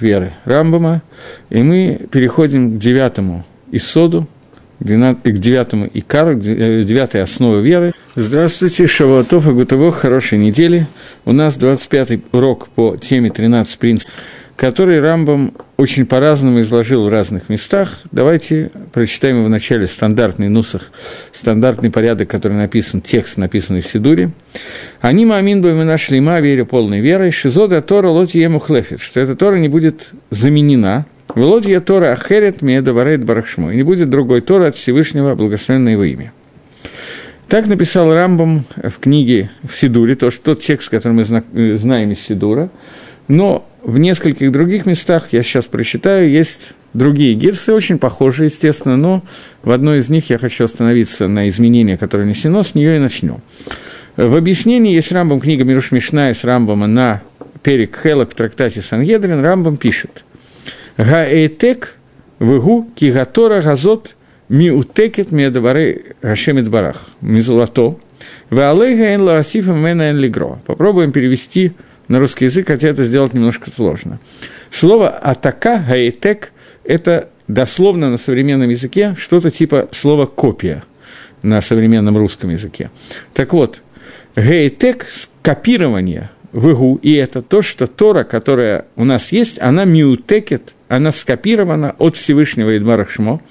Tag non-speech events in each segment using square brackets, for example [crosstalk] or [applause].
веры Рамбама, и мы переходим к девятому Исоду, к девятому Икару, к девятой основе веры. Здравствуйте, Шавуатов и Гутово, хорошей недели. У нас 25-й урок по теме 13 принципов который Рамбам очень по-разному изложил в разных местах. Давайте прочитаем его в начале стандартный нусах, стандартный порядок, который написан, текст, написанный в Сидуре. «Они маамин бы нашли ма, верю полной верой, шизода Тора лоти ему хлефит», что эта Тора не будет заменена, «Велодья Тора ахерет медоварет барахшмо», и не будет другой Тора от Всевышнего, благословенное его имя. Так написал Рамбам в книге в Сидуре, то, что тот текст, который мы знаем из Сидура, но в нескольких других местах, я сейчас прочитаю, есть другие гирсы, очень похожие, естественно, но в одной из них я хочу остановиться на изменении, которое несено, с нее и начнем. В объяснении есть Рамбам, книга Мируш Мишна из Рамбама на Перек Хелок в трактате Сангедрин, Рамбам пишет «Гаэтек вегу кигатора газот миутекет медавары гашемит барах мизулато веалейга эн лаасифа мена эн лигро». Попробуем перевести на русский язык, хотя это сделать немножко сложно. Слово «атака», «гаэтек» – это дословно на современном языке что-то типа слова «копия» на современном русском языке. Так вот, «гаэтек» – копирование в игу, и это то, что Тора, которая у нас есть, она миутекет, она скопирована от Всевышнего Идмара Шмо,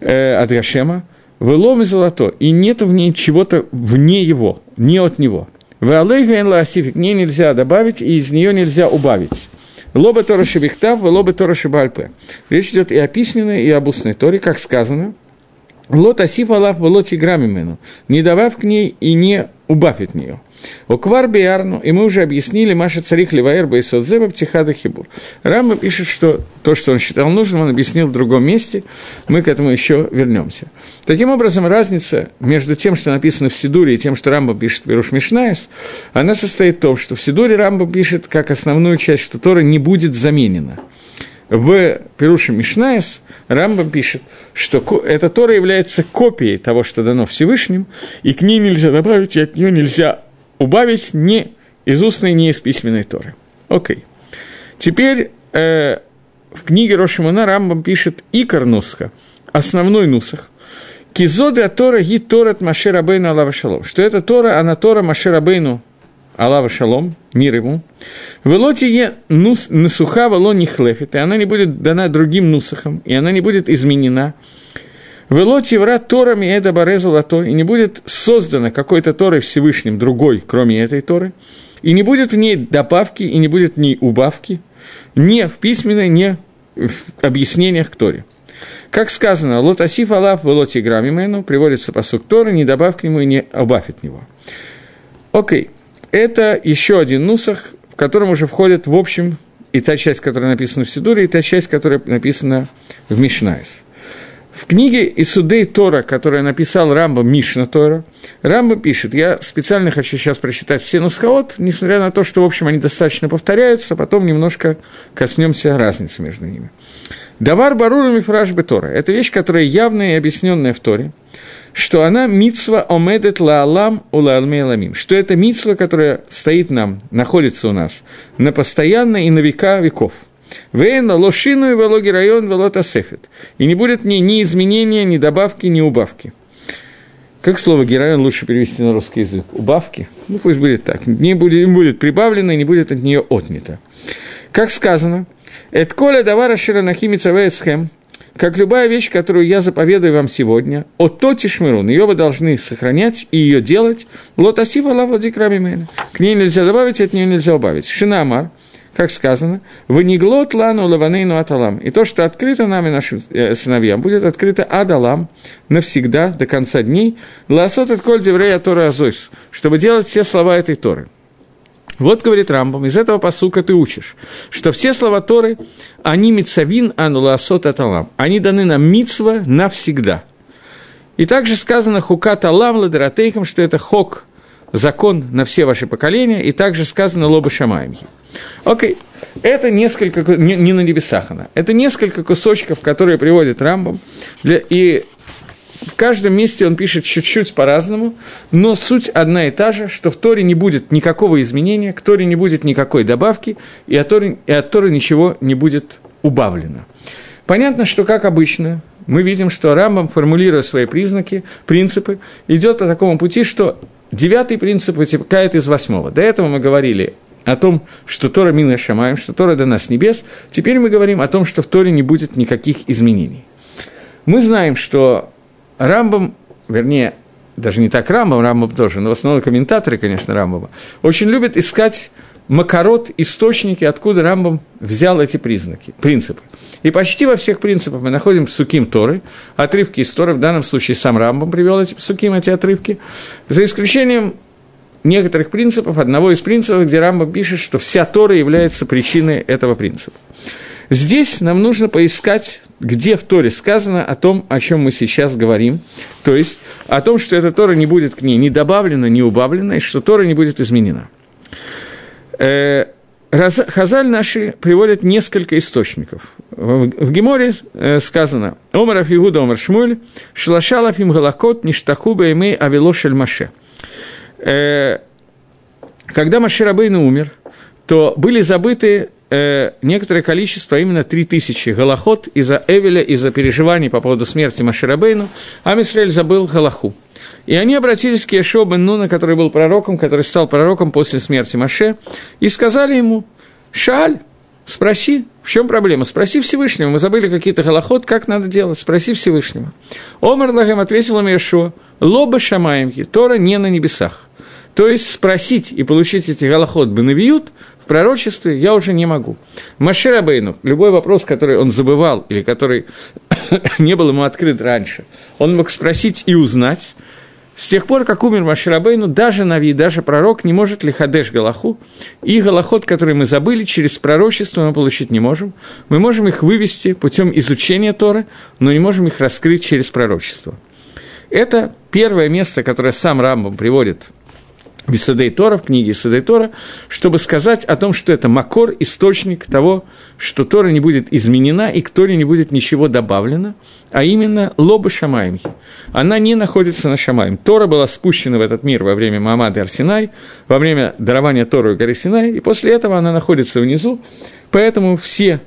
э, от Гашема, вылом и золото, и нет в ней чего-то вне его, не от него – в алейгайн лаасифик к ней нельзя добавить, и из нее нельзя убавить. Лоба Тора Шебихтав, лоба Тора Шебальпе. Речь идет и о письменной, и об устной Торе, как сказано. Лот асиф алаф волоти грамимену. Не добавь к ней и не убавь от нее. Оквар биарну, и мы уже объяснили, Маша царих ливаэр бейсодзеба птихада хибур. Рамба пишет, что то, что он считал нужным, он объяснил в другом месте, мы к этому еще вернемся. Таким образом, разница между тем, что написано в Сидуре, и тем, что Рамба пишет в Перуш Мишнаес, она состоит в том, что в Сидуре Рамба пишет как основную часть, что Тора не будет заменена. В Перуше Мишнаес Рамба пишет, что эта Тора является копией того, что дано Всевышним, и к ней нельзя добавить, и от нее нельзя убавить ни из устной, ни из письменной Торы. Окей. Теперь э, в книге Рошимана Рамбам пишет Икар Нусха, основной Нусах. Кизоды от Тора ги Торат Маше Рабейну Алава Шалом. Что это Тора, она Тора Маше Рабейну Алава Шалом, мир ему. Велоти е нус, насуха вало не хлефит, и она не будет дана другим нусахам, и она не будет изменена. Велоти врат Торами это барезу лато, и не будет создана какой-то Торой Всевышним другой, кроме этой Торы, и не будет в ней добавки, и не будет в ней убавки, ни в письменной, ни в объяснениях к Торе. Как сказано, лотасиф алаф велоти грамимену, приводится по Торы, не добавь к нему и не убавь от него. Окей, это еще один нусах, в котором уже входит в общем и та часть, которая написана в Сидуре, и та часть, которая написана в Мишнайс. В книге Йесодей Тора, которую написал Рамбам, Мишне Тора, Рамбам пишет, я специально хочу сейчас прочитать все נוסחאות, несмотря на то, что, в общем, они достаточно повторяются, а потом немножко коснемся разницы между ними. דבר ברור ומפורש בתורה – это вещь, которая явная и объясненная в Торе, что она мицва омедет лаалам улаалмейламим, что это мицва, которая стоит нам, находится у нас на постоянно и на века веков – Вейна лошину и вологи район велота сефет. И не будет ни, ни изменения, ни добавки, ни убавки. Как слово героин лучше перевести на русский язык? Убавки? Ну, пусть будет так. Не будет, не будет прибавлено, и не будет от нее отнято. Как сказано, «Эт коля давара ширанахимица вейцхем», как любая вещь, которую я заповедую вам сегодня, от то тишмирун, ее вы должны сохранять и ее делать, лотасива лавладикрами К ней нельзя добавить, от нее нельзя убавить. Шинамар – как сказано, «Вы не глот лану лаванейну аталам». И то, что открыто нами, нашим э, сыновьям, будет открыто адалам навсегда, до конца дней, ласот от коль деврея Тора азойс, чтобы делать все слова этой Торы. Вот, говорит Рамбам, из этого посука ты учишь, что все слова Торы, они мицавин ану ласот аталам, они даны нам мицва навсегда. И также сказано хукат алам ладератейхам, что это хок, закон на все ваши поколения, и также сказано лоба шамаемхи. Окей, это несколько, не, не на небесах она, это несколько кусочков, которые приводит Рамбам, для, и в каждом месте он пишет чуть-чуть по-разному, но суть одна и та же, что в Торе не будет никакого изменения, к Торе не будет никакой добавки, и от Торы, и от Торы ничего не будет убавлено. Понятно, что, как обычно, мы видим, что Рамбам, формулируя свои признаки, принципы, идет по такому пути, что девятый принцип вытекает из восьмого. До этого мы говорили о том, что Тора мина шамаем, что Тора дана с небес. Теперь мы говорим о том, что в Торе не будет никаких изменений. Мы знаем, что Рамбам, вернее, даже не так Рамбам, Рамбам тоже, но в основном комментаторы, конечно, Рамбама, очень любят искать макарот, источники, откуда Рамбам взял эти признаки, принципы. И почти во всех принципах мы находим суким Торы, отрывки из Торы, в данном случае сам Рамбам привел эти суким, эти отрывки, за исключением некоторых принципов, одного из принципов, где Рамбам пишет, что вся Тора является причиной этого принципа. Здесь нам нужно поискать, где в Торе сказано о том, о чем мы сейчас говорим, то есть о том, что эта Тора не будет к ней ни добавлена, ни убавлена, и что Тора не будет изменена. Э, Хазаль наши приводят несколько источников. В Геморе э, сказано «Омар Иуда Омар Шмуль, Шлашал Афим Галакот, Ништаху Баймей Авело Маше». Э, когда Маше Рабейну умер, то были забыты некоторое количество, именно 3000 Галахот из-за Эвеля, из-за переживаний по поводу смерти Маширабейну, а Мисраэль забыл Галаху. И они обратились к Ешо бен Нуна, который был пророком, который стал пророком после смерти Маше, и сказали ему, «Шаль, спроси, в чем проблема? Спроси Всевышнего, мы забыли какие-то голоход, как надо делать, спроси Всевышнего». Омар Лагем ответил им Ешо, «Лоба шамаемки, Тора не на небесах». То есть спросить и получить эти голоход бенавиют в пророчестве я уже не могу. Маше Рабейну, любой вопрос, который он забывал или который [coughs] не был ему открыт раньше, он мог спросить и узнать, с тех пор, как умер Маширабейну, даже Нави, даже пророк не может ли Хадеш Галаху, и Галахот, который мы забыли, через пророчество мы получить не можем. Мы можем их вывести путем изучения Торы, но не можем их раскрыть через пророчество. Это первое место, которое сам Рамбам приводит Бисадей Тора, в книге Бисадей Тора, чтобы сказать о том, что это макор, источник того, что Тора не будет изменена и к Торе не будет ничего добавлено, а именно лоба Шамаемхи. Она не находится на Шамаем. Тора была спущена в этот мир во время Мамады Арсинай, во время дарования Тору и горы Синай, и после этого она находится внизу, поэтому все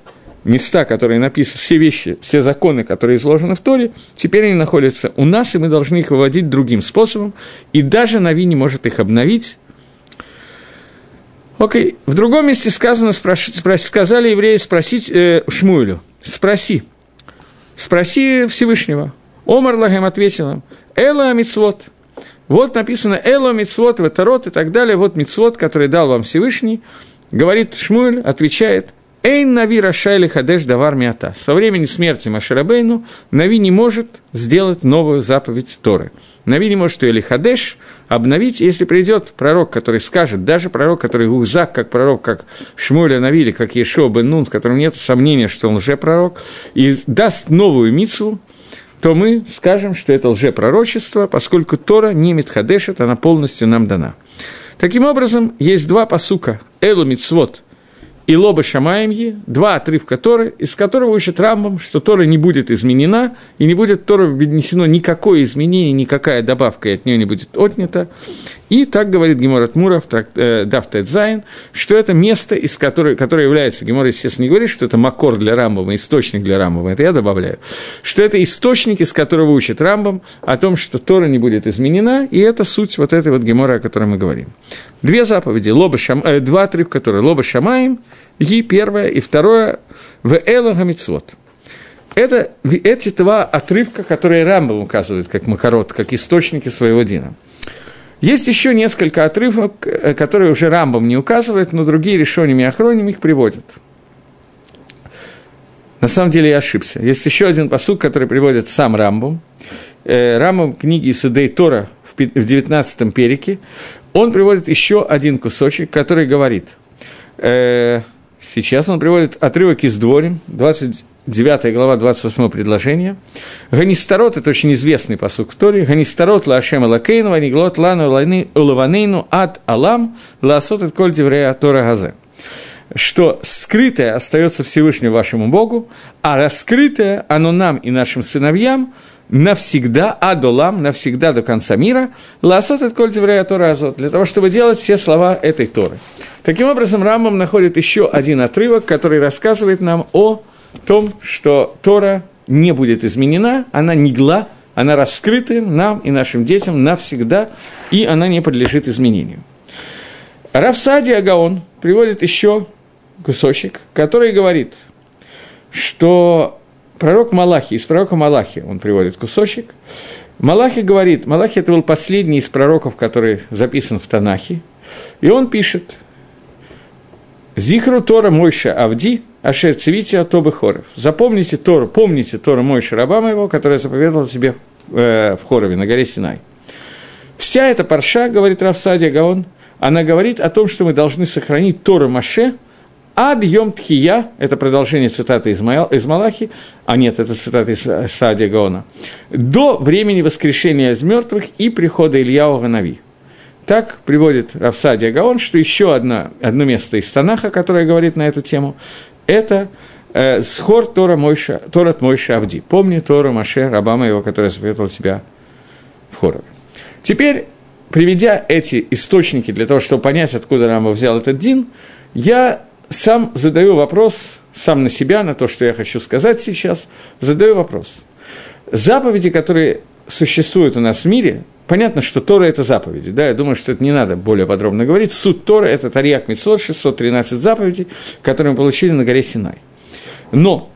места, которые написаны, все вещи, все законы, которые изложены в Торе, теперь они находятся у нас, и мы должны их выводить другим способом, и даже Нави не может их обновить. Окей, в другом месте сказано, спрош, спрос, сказали евреи спросить э, Шмуэлю, спроси, спроси Всевышнего. אמר להם ответил им, אלה המצוות. Вот написано אלה המצוות, והתורות и так далее, вот מצוות, который дал вам Всевышний. Говорит Шмуэль, отвечает – אין נביא רשאי לחדש דבר מעתה. Со времени смерти Моше Рабейну נביא не может сделать новую заповедь Торы. נביא не может ее לחדש обновить, если придет пророк, который скажет, даже пророк, который Гузак, как пророк, как Шмуля Навили, как Ешо бен Нун, в котором нет сомнения, что он лжепророк, и даст новую мицу, то мы скажем, что это лжепророчество, поскольку Тора не Митхадешет, она полностью нам дана. Таким образом, есть два посука. Элу Мицвод – и Лоба Шамаемги, два отрывка Торы, из которого учит Рамбам, что Тора не будет изменена, и не будет Тора внесено никакое изменение, никакая добавка от нее не будет отнята. И так говорит Гемор Муров, э, Дафтет Зайн, что это место, из которого, которое является, Гемор, естественно, не говорит, что это макор для Рамбама, источник для Рамбама, это я добавляю, что это источник, из которого учит Рамбам о том, что Тора не будет изменена, и это суть вот этой вот Гемора, о которой мы говорим. Две заповеди, лоба шам, э, два отрывка, которые лоба шамаем, и первое, и второе, в Элога Мицвот. Это эти два отрывка, которые Рамбам указывает как макарот, как источники своего дина. Есть еще несколько отрывок, э, которые уже Рамбам не указывает, но другие решениями и охронами их приводят. На самом деле я ошибся. Есть еще один посук, который приводит сам Рамбам. Э, Рамбам книги Судей Тора в 19 перике. Он приводит еще один кусочек, который говорит. Э, сейчас он приводит отрывок из Дворим, 20, 9 глава, 28 предложение. Ганистарот – это очень известный посук в Торе. Ганистарот ла Ашем Элакейну, ваниглот лану лаванейну ад алам ласот от коль деврея Тора газе. что скрытое остается Всевышнему вашему Богу, а раскрытое оно нам и нашим сыновьям навсегда, адолам, навсегда до конца мира, ласот от коль Тора азот, для того, чтобы делать все слова этой Торы. Таким образом, Рамбам находит еще один отрывок, который рассказывает нам о том, что Тора не будет изменена, она нигла, она раскрыта нам и нашим детям навсегда, и она не подлежит изменению. Равсади Агаон приводит еще кусочек, который говорит, что пророк Малахи, из пророка Малахи он приводит кусочек, Малахи говорит, Малахи это был последний из пророков, который записан в Танахе, и он пишет, Зихру Тора Мойша Авди, Ашер Цивити Атобы Хоров. Запомните Тору, помните Тору Мойша раба моего, которая заповедовал себе э, в Хорове, на горе Синай. Вся эта парша, говорит Равсадия Гаон, она говорит о том, что мы должны сохранить Тору Маше – Ад Йом Тхия, это продолжение цитаты из, Мал, из Малахи, а нет, это цитата из Сади Гаона, до времени воскрешения из мертвых и прихода Ильяу Нави. Так приводит Равсадия Гаон, что еще одно, одно место из Танаха, которое говорит на эту тему, это э, Схор Тора Мойша, Торат Мойша Авди. Помни Тора Маше, раба моего, который заповедовал себя в Хорове. Теперь, приведя эти источники для того, чтобы понять, откуда Рамба взял этот дин, я сам задаю вопрос, сам на себя, на то, что я хочу сказать сейчас, задаю вопрос. Заповеди, которые существуют у нас в мире, понятно, что Тора – это заповеди, да, я думаю, что это не надо более подробно говорить. Суть Тора – это Тарьяк Митцвот, 613 заповедей, которые мы получили на горе Синай. Но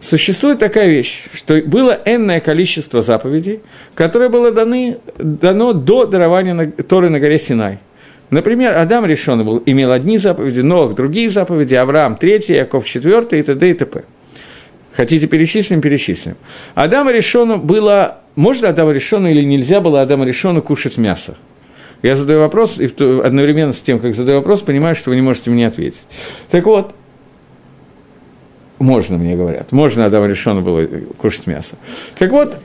существует такая вещь, что было энное количество заповедей, которые было даны, дано до дарования Торы на горе Синай – Например, Адам решен был, имел одни заповеди, Нох другие заповеди, Авраам третий, Яков четвертый и т.д. и т.п. Хотите перечислим, перечислим. Адама решено было, можно Адама решено или нельзя было Адама решено кушать мясо? Я задаю вопрос, и одновременно с тем, как задаю вопрос, понимаю, что вы не можете мне ответить. Так вот, можно, мне говорят, можно Адама решено было кушать мясо. Так вот,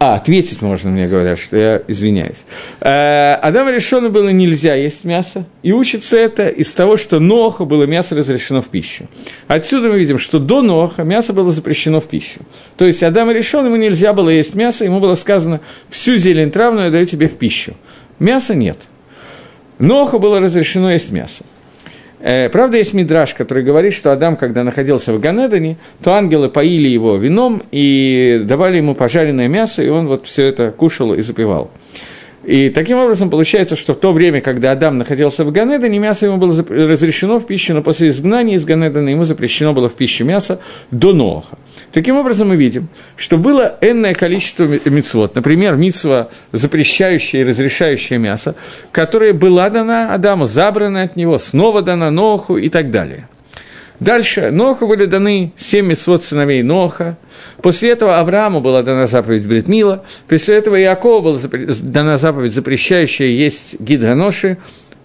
а, ответить можно, мне говорят, что я извиняюсь. Э, Адаму решено было нельзя есть мясо, и учится это из того, что Ноха было мясо разрешено в пищу. Отсюда мы видим, что до Ноха мясо было запрещено в пищу. То есть Адаму решено, ему нельзя было есть мясо, ему было сказано, всю зелень травную я даю тебе в пищу. Мяса нет. Ноха было разрешено есть мясо. Э, правда, есть мидраж, который говорит, что Адам, когда находился в Ганедане, то ангелы поили его вином и давали ему пожаренное мясо, и он вот все это кушал и запивал. И таким образом получается, что в то время, когда Адам находился в Ганедане, мясо ему было разрешено в пищу, но после изгнания из Ганедана ему запрещено было в пищу мясо до Ноаха. Таким образом, мы видим, что было энное количество мицвод. Например, мицва, запрещающая и разрешающая мясо, которая была дана Адаму, забрана от него, снова дана Ноху и так далее – Дальше Ноху были даны семь мецвод сыновей Ноха. После этого Аврааму была дана заповедь Бритмила. После этого Иакову была дана заповедь, запрещающая есть гидроноши,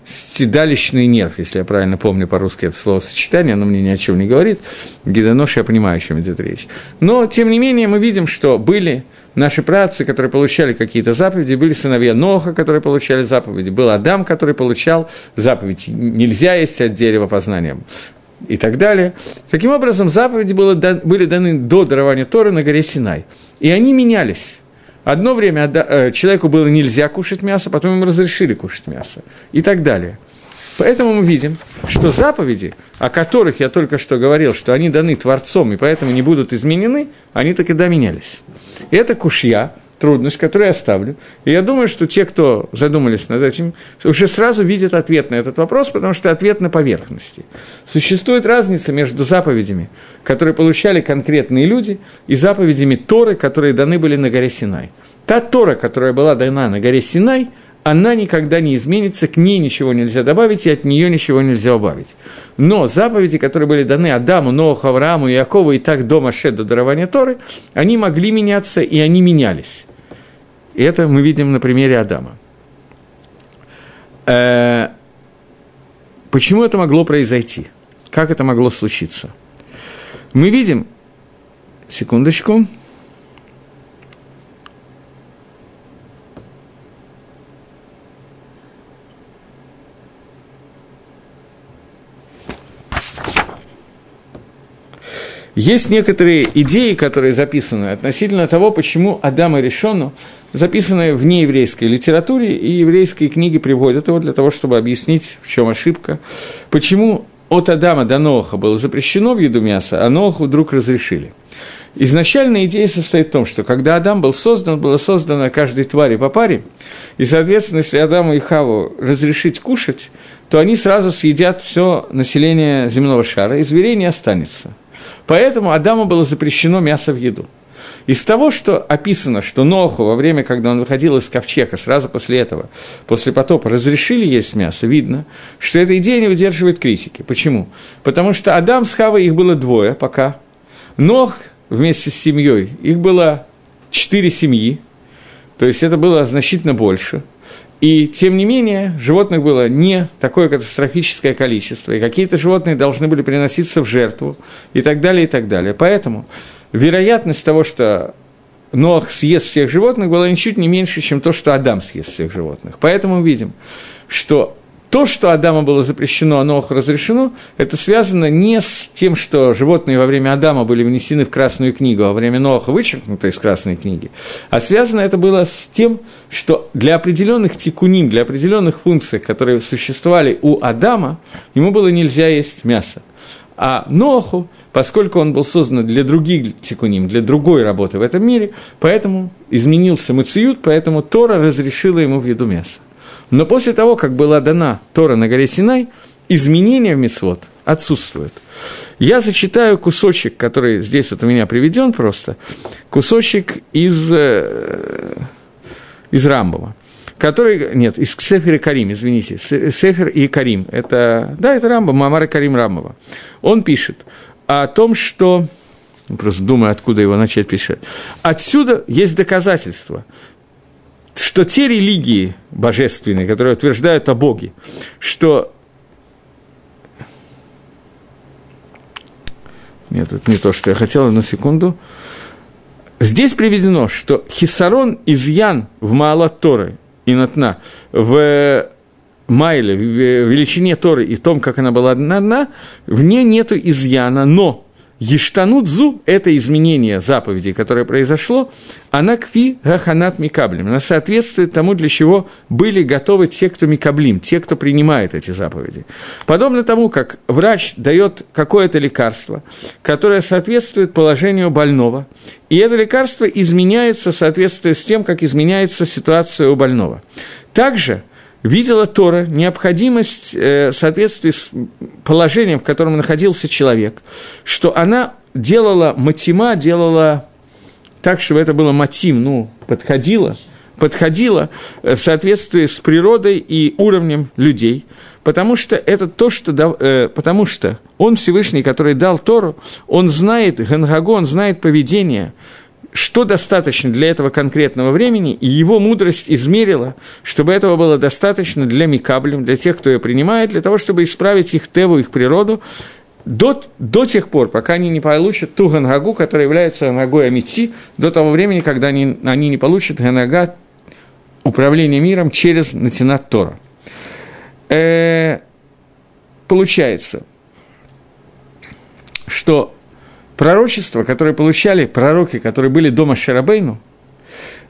стидалищный нерв, если я правильно помню по-русски это словосочетание, оно мне ни о чем не говорит. Гидонож, я понимаю, о чем идет речь. Но, тем не менее, мы видим, что были наши працы, которые получали какие-то заповеди, были сыновья Ноха, которые получали заповеди, был Адам, который получал заповеди. Нельзя есть от дерева познания и так далее. Таким образом, заповеди были даны до дарования Торы на горе Синай. И они менялись. Одно время э, человеку было нельзя кушать мясо, потом ему разрешили кушать мясо. И так далее. Поэтому мы видим, что заповеди, о которых я только что говорил, что они даны Творцом и поэтому не будут изменены, они таки да менялись. И это кушья, трудность, которую я ставлю. И я думаю, что те, кто задумались над этим, уже сразу видят ответ на этот вопрос, потому что ответ на поверхности. Существует разница между заповедями, которые получали конкретные люди, и заповедями Торы, которые даны были на горе Синай. Та Тора, которая была дана на горе Синай, она никогда не изменится, к ней ничего нельзя добавить, и от нее ничего нельзя убавить. Но заповеди, которые были даны Адаму, Ноху, Аврааму, Якову и так до Маше, до дарования Торы, они могли меняться, и они менялись. И это мы видим на примере Адама. Э, почему это могло произойти? Как это могло случиться? Мы видим, секундочку, Есть некоторые идеи, которые записаны относительно того, почему Адам и Решону записанные в нееврейской литературе, и еврейские книги приводят его для того, чтобы объяснить, в чем ошибка, почему от Адама до Ноха было запрещено в еду мяса, а Ноху вдруг разрешили. Изначальная идея состоит в том, что когда Адам был создан, было создано каждой твари по паре, и, соответственно, если Адаму и Хаву разрешить кушать, то они сразу съедят все население земного шара, и зверей не останется. Поэтому Адаму было запрещено мясо в еду. Из того, что описано, что Ноху во время, когда он выходил из ковчега, сразу после этого, после потопа, разрешили есть мясо, видно, что эта идея не выдерживает критики. Почему? Потому что Адам с Хавой, их было двое пока. Нох вместе с семьей, их было четыре семьи, то есть это было значительно больше. И, тем не менее, животных было не такое катастрофическое количество, и какие-то животные должны были приноситься в жертву, и так далее, и так далее. Поэтому вероятность того, что Ноах съест всех животных, была ничуть не меньше, чем то, что Адам съест всех животных. Поэтому видим, что то, что Адама было запрещено, а Ноаху разрешено, это связано не с тем, что животные во время Адама были внесены в Красную книгу, а во время Ноаха вычеркнуты из Красной книги, а связано это было с тем, что для определенных тикуним, для определенных функций, которые существовали у Адама, ему было нельзя есть мясо. А Ноху, поскольку он был создан для других тикуним, для другой работы в этом мире, поэтому изменился Мациют, поэтому Тора разрешила ему в еду мяса. Но после того, как была дана Тора на горе Синай, изменения в Мицвод отсутствуют. Я зачитаю кусочек, который здесь вот у меня приведен просто, кусочек из, э, из Рамбова который, нет, из Сефера Карим, извините, Сефер и Карим, это, да, это Рамба, Мамара Карим Рамбова. Он пишет о том, что, просто думаю, откуда его начать писать. Отсюда есть доказательства, что те религии божественные, которые утверждают о Боге, что Нет, это не то, что я хотел, на секунду. Здесь приведено, что хисарон изъян в Маалат Торы и Натна в Майле, в величине Торы и том, как она была одна, в ней нету изъяна, но Ештанут зу – это изменение заповедей, которое произошло, она кви гаханат микаблим. Она соответствует тому, для чего были готовы те, кто микаблим, те, кто принимает эти заповеди. Подобно тому, как врач дает какое-то лекарство, которое соответствует положению больного, и это лекарство изменяется в соответствии с тем, как изменяется ситуация у больного. Также – видела Тора необходимость э, в соответствии с положением, в котором находился человек, что она делала матима, делала так, чтобы это было матим, ну, подходило, подходило э, в соответствии с природой и уровнем людей, потому что это то, что, э, потому что он Всевышний, который дал Тору, он знает Гангагу, он знает поведение что достаточно для этого конкретного времени, и его мудрость измерила, чтобы этого было достаточно для Микаблем, для тех, кто ее принимает, для того, чтобы исправить их теву, их природу, до, до тех пор, пока они не получат ту ганагу, которая является ганагой Амити, до того времени, когда они, они не получат ганага управления миром через Натинат Тора. Э, получается, что пророчества, которые получали пророки, которые были дома Шарабейну,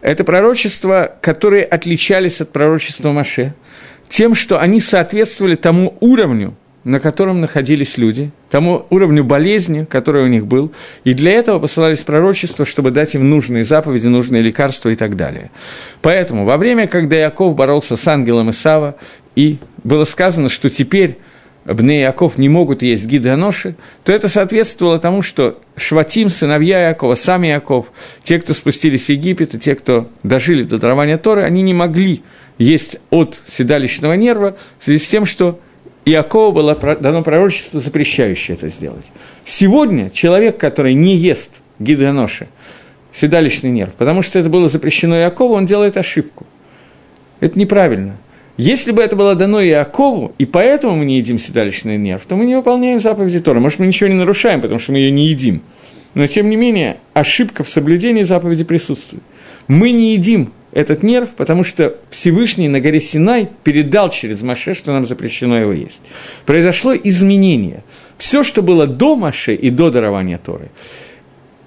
это пророчества, которые отличались от пророчества Маше, тем, что они соответствовали тому уровню, на котором находились люди, тому уровню болезни, который у них был, и для этого посылались пророчества, чтобы дать им нужные заповеди, нужные лекарства и так далее. Поэтому во время, когда Яков боролся с ангелом Исава, и было сказано, что теперь Бне Яков не могут есть гидоноши, то это соответствовало тому, что Шватим, сыновья Якова, сам Яков, те, кто спустились в Египет, и те, кто дожили до дарования Торы, они не могли есть от седалищного нерва в связи с тем, что Иакову было дано пророчество, запрещающее это сделать. Сегодня человек, который не ест гидоноши, седалищный нерв, потому что это было запрещено Иакову, он делает ошибку. Это неправильно. Если бы это было дано Иакову, и поэтому мы не едим седалищный нерв, то мы не выполняем заповеди Тора. Может, мы ничего не нарушаем, потому что мы ее не едим. Но, тем не менее, ошибка в соблюдении заповеди присутствует. Мы не едим этот нерв, потому что Всевышний на горе Синай передал через Маше, что нам запрещено его есть. Произошло изменение. Все, что было до Маше и до дарования Торы,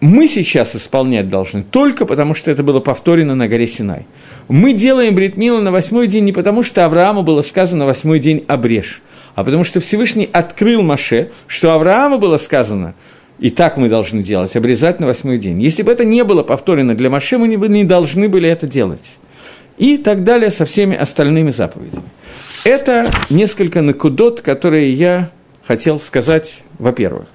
мы сейчас исполнять должны только потому, что это было повторено на горе Синай. Мы делаем бритмилу на восьмой день не потому, что Аврааму было сказано восьмой день обрежь, а потому что Всевышний открыл Маше, что Аврааму было сказано – и так мы должны делать, обрезать на восьмой день. Если бы это не было повторено для Маше, мы не должны были это делать. И так далее со всеми остальными заповедями. Это несколько накудот, которые я хотел сказать, во-первых.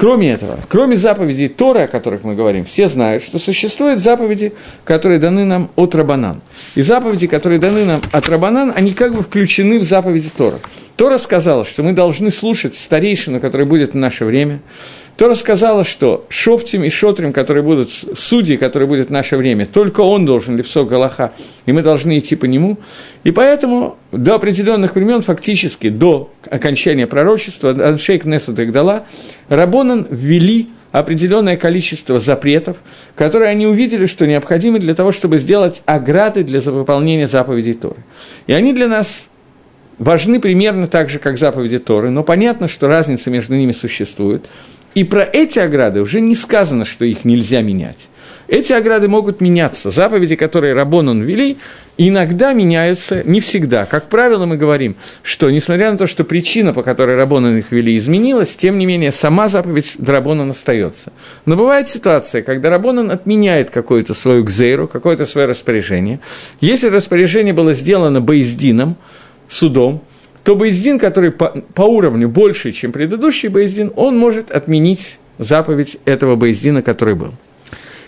Кроме этого, кроме заповедей Торы, о которых мы говорим, все знают, что существуют заповеди, которые даны нам от Рабанан. И заповеди, которые даны нам от Рабанан, они как бы включены в заповеди Тора. Тора сказала, что мы должны слушать старейшину, который будет в наше время, Тора сказала, что Шофтим и Шотрим, которые будут, судьи, которые будут в наше время, только он должен, Левсо Галаха, и мы должны идти по нему. И поэтому до определенных времен, фактически до окончания пророчества, Аншейк Несет Игдала, Рабонан ввели определенное количество запретов, которые они увидели, что необходимы для того, чтобы сделать ограды для выполнения заповедей Торы. И они для нас важны примерно так же, как заповеди Торы, но понятно, что разница между ними существует – и про эти ограды уже не сказано, что их нельзя менять. Эти ограды могут меняться. Заповеди, которые Рабонан ввели, иногда меняются, не всегда. Как правило, мы говорим, что несмотря на то, что причина, по которой Рабонан их ввели, изменилась, тем не менее, сама заповедь Рабонан остается. Но бывает ситуация, когда Рабонан отменяет какую-то свою гзейру, какое-то свое распоряжение. Если распоряжение было сделано Боездином, судом, то Боездин, который по, по уровню больше, чем предыдущий Боездин, он может отменить заповедь этого Боездина, который был.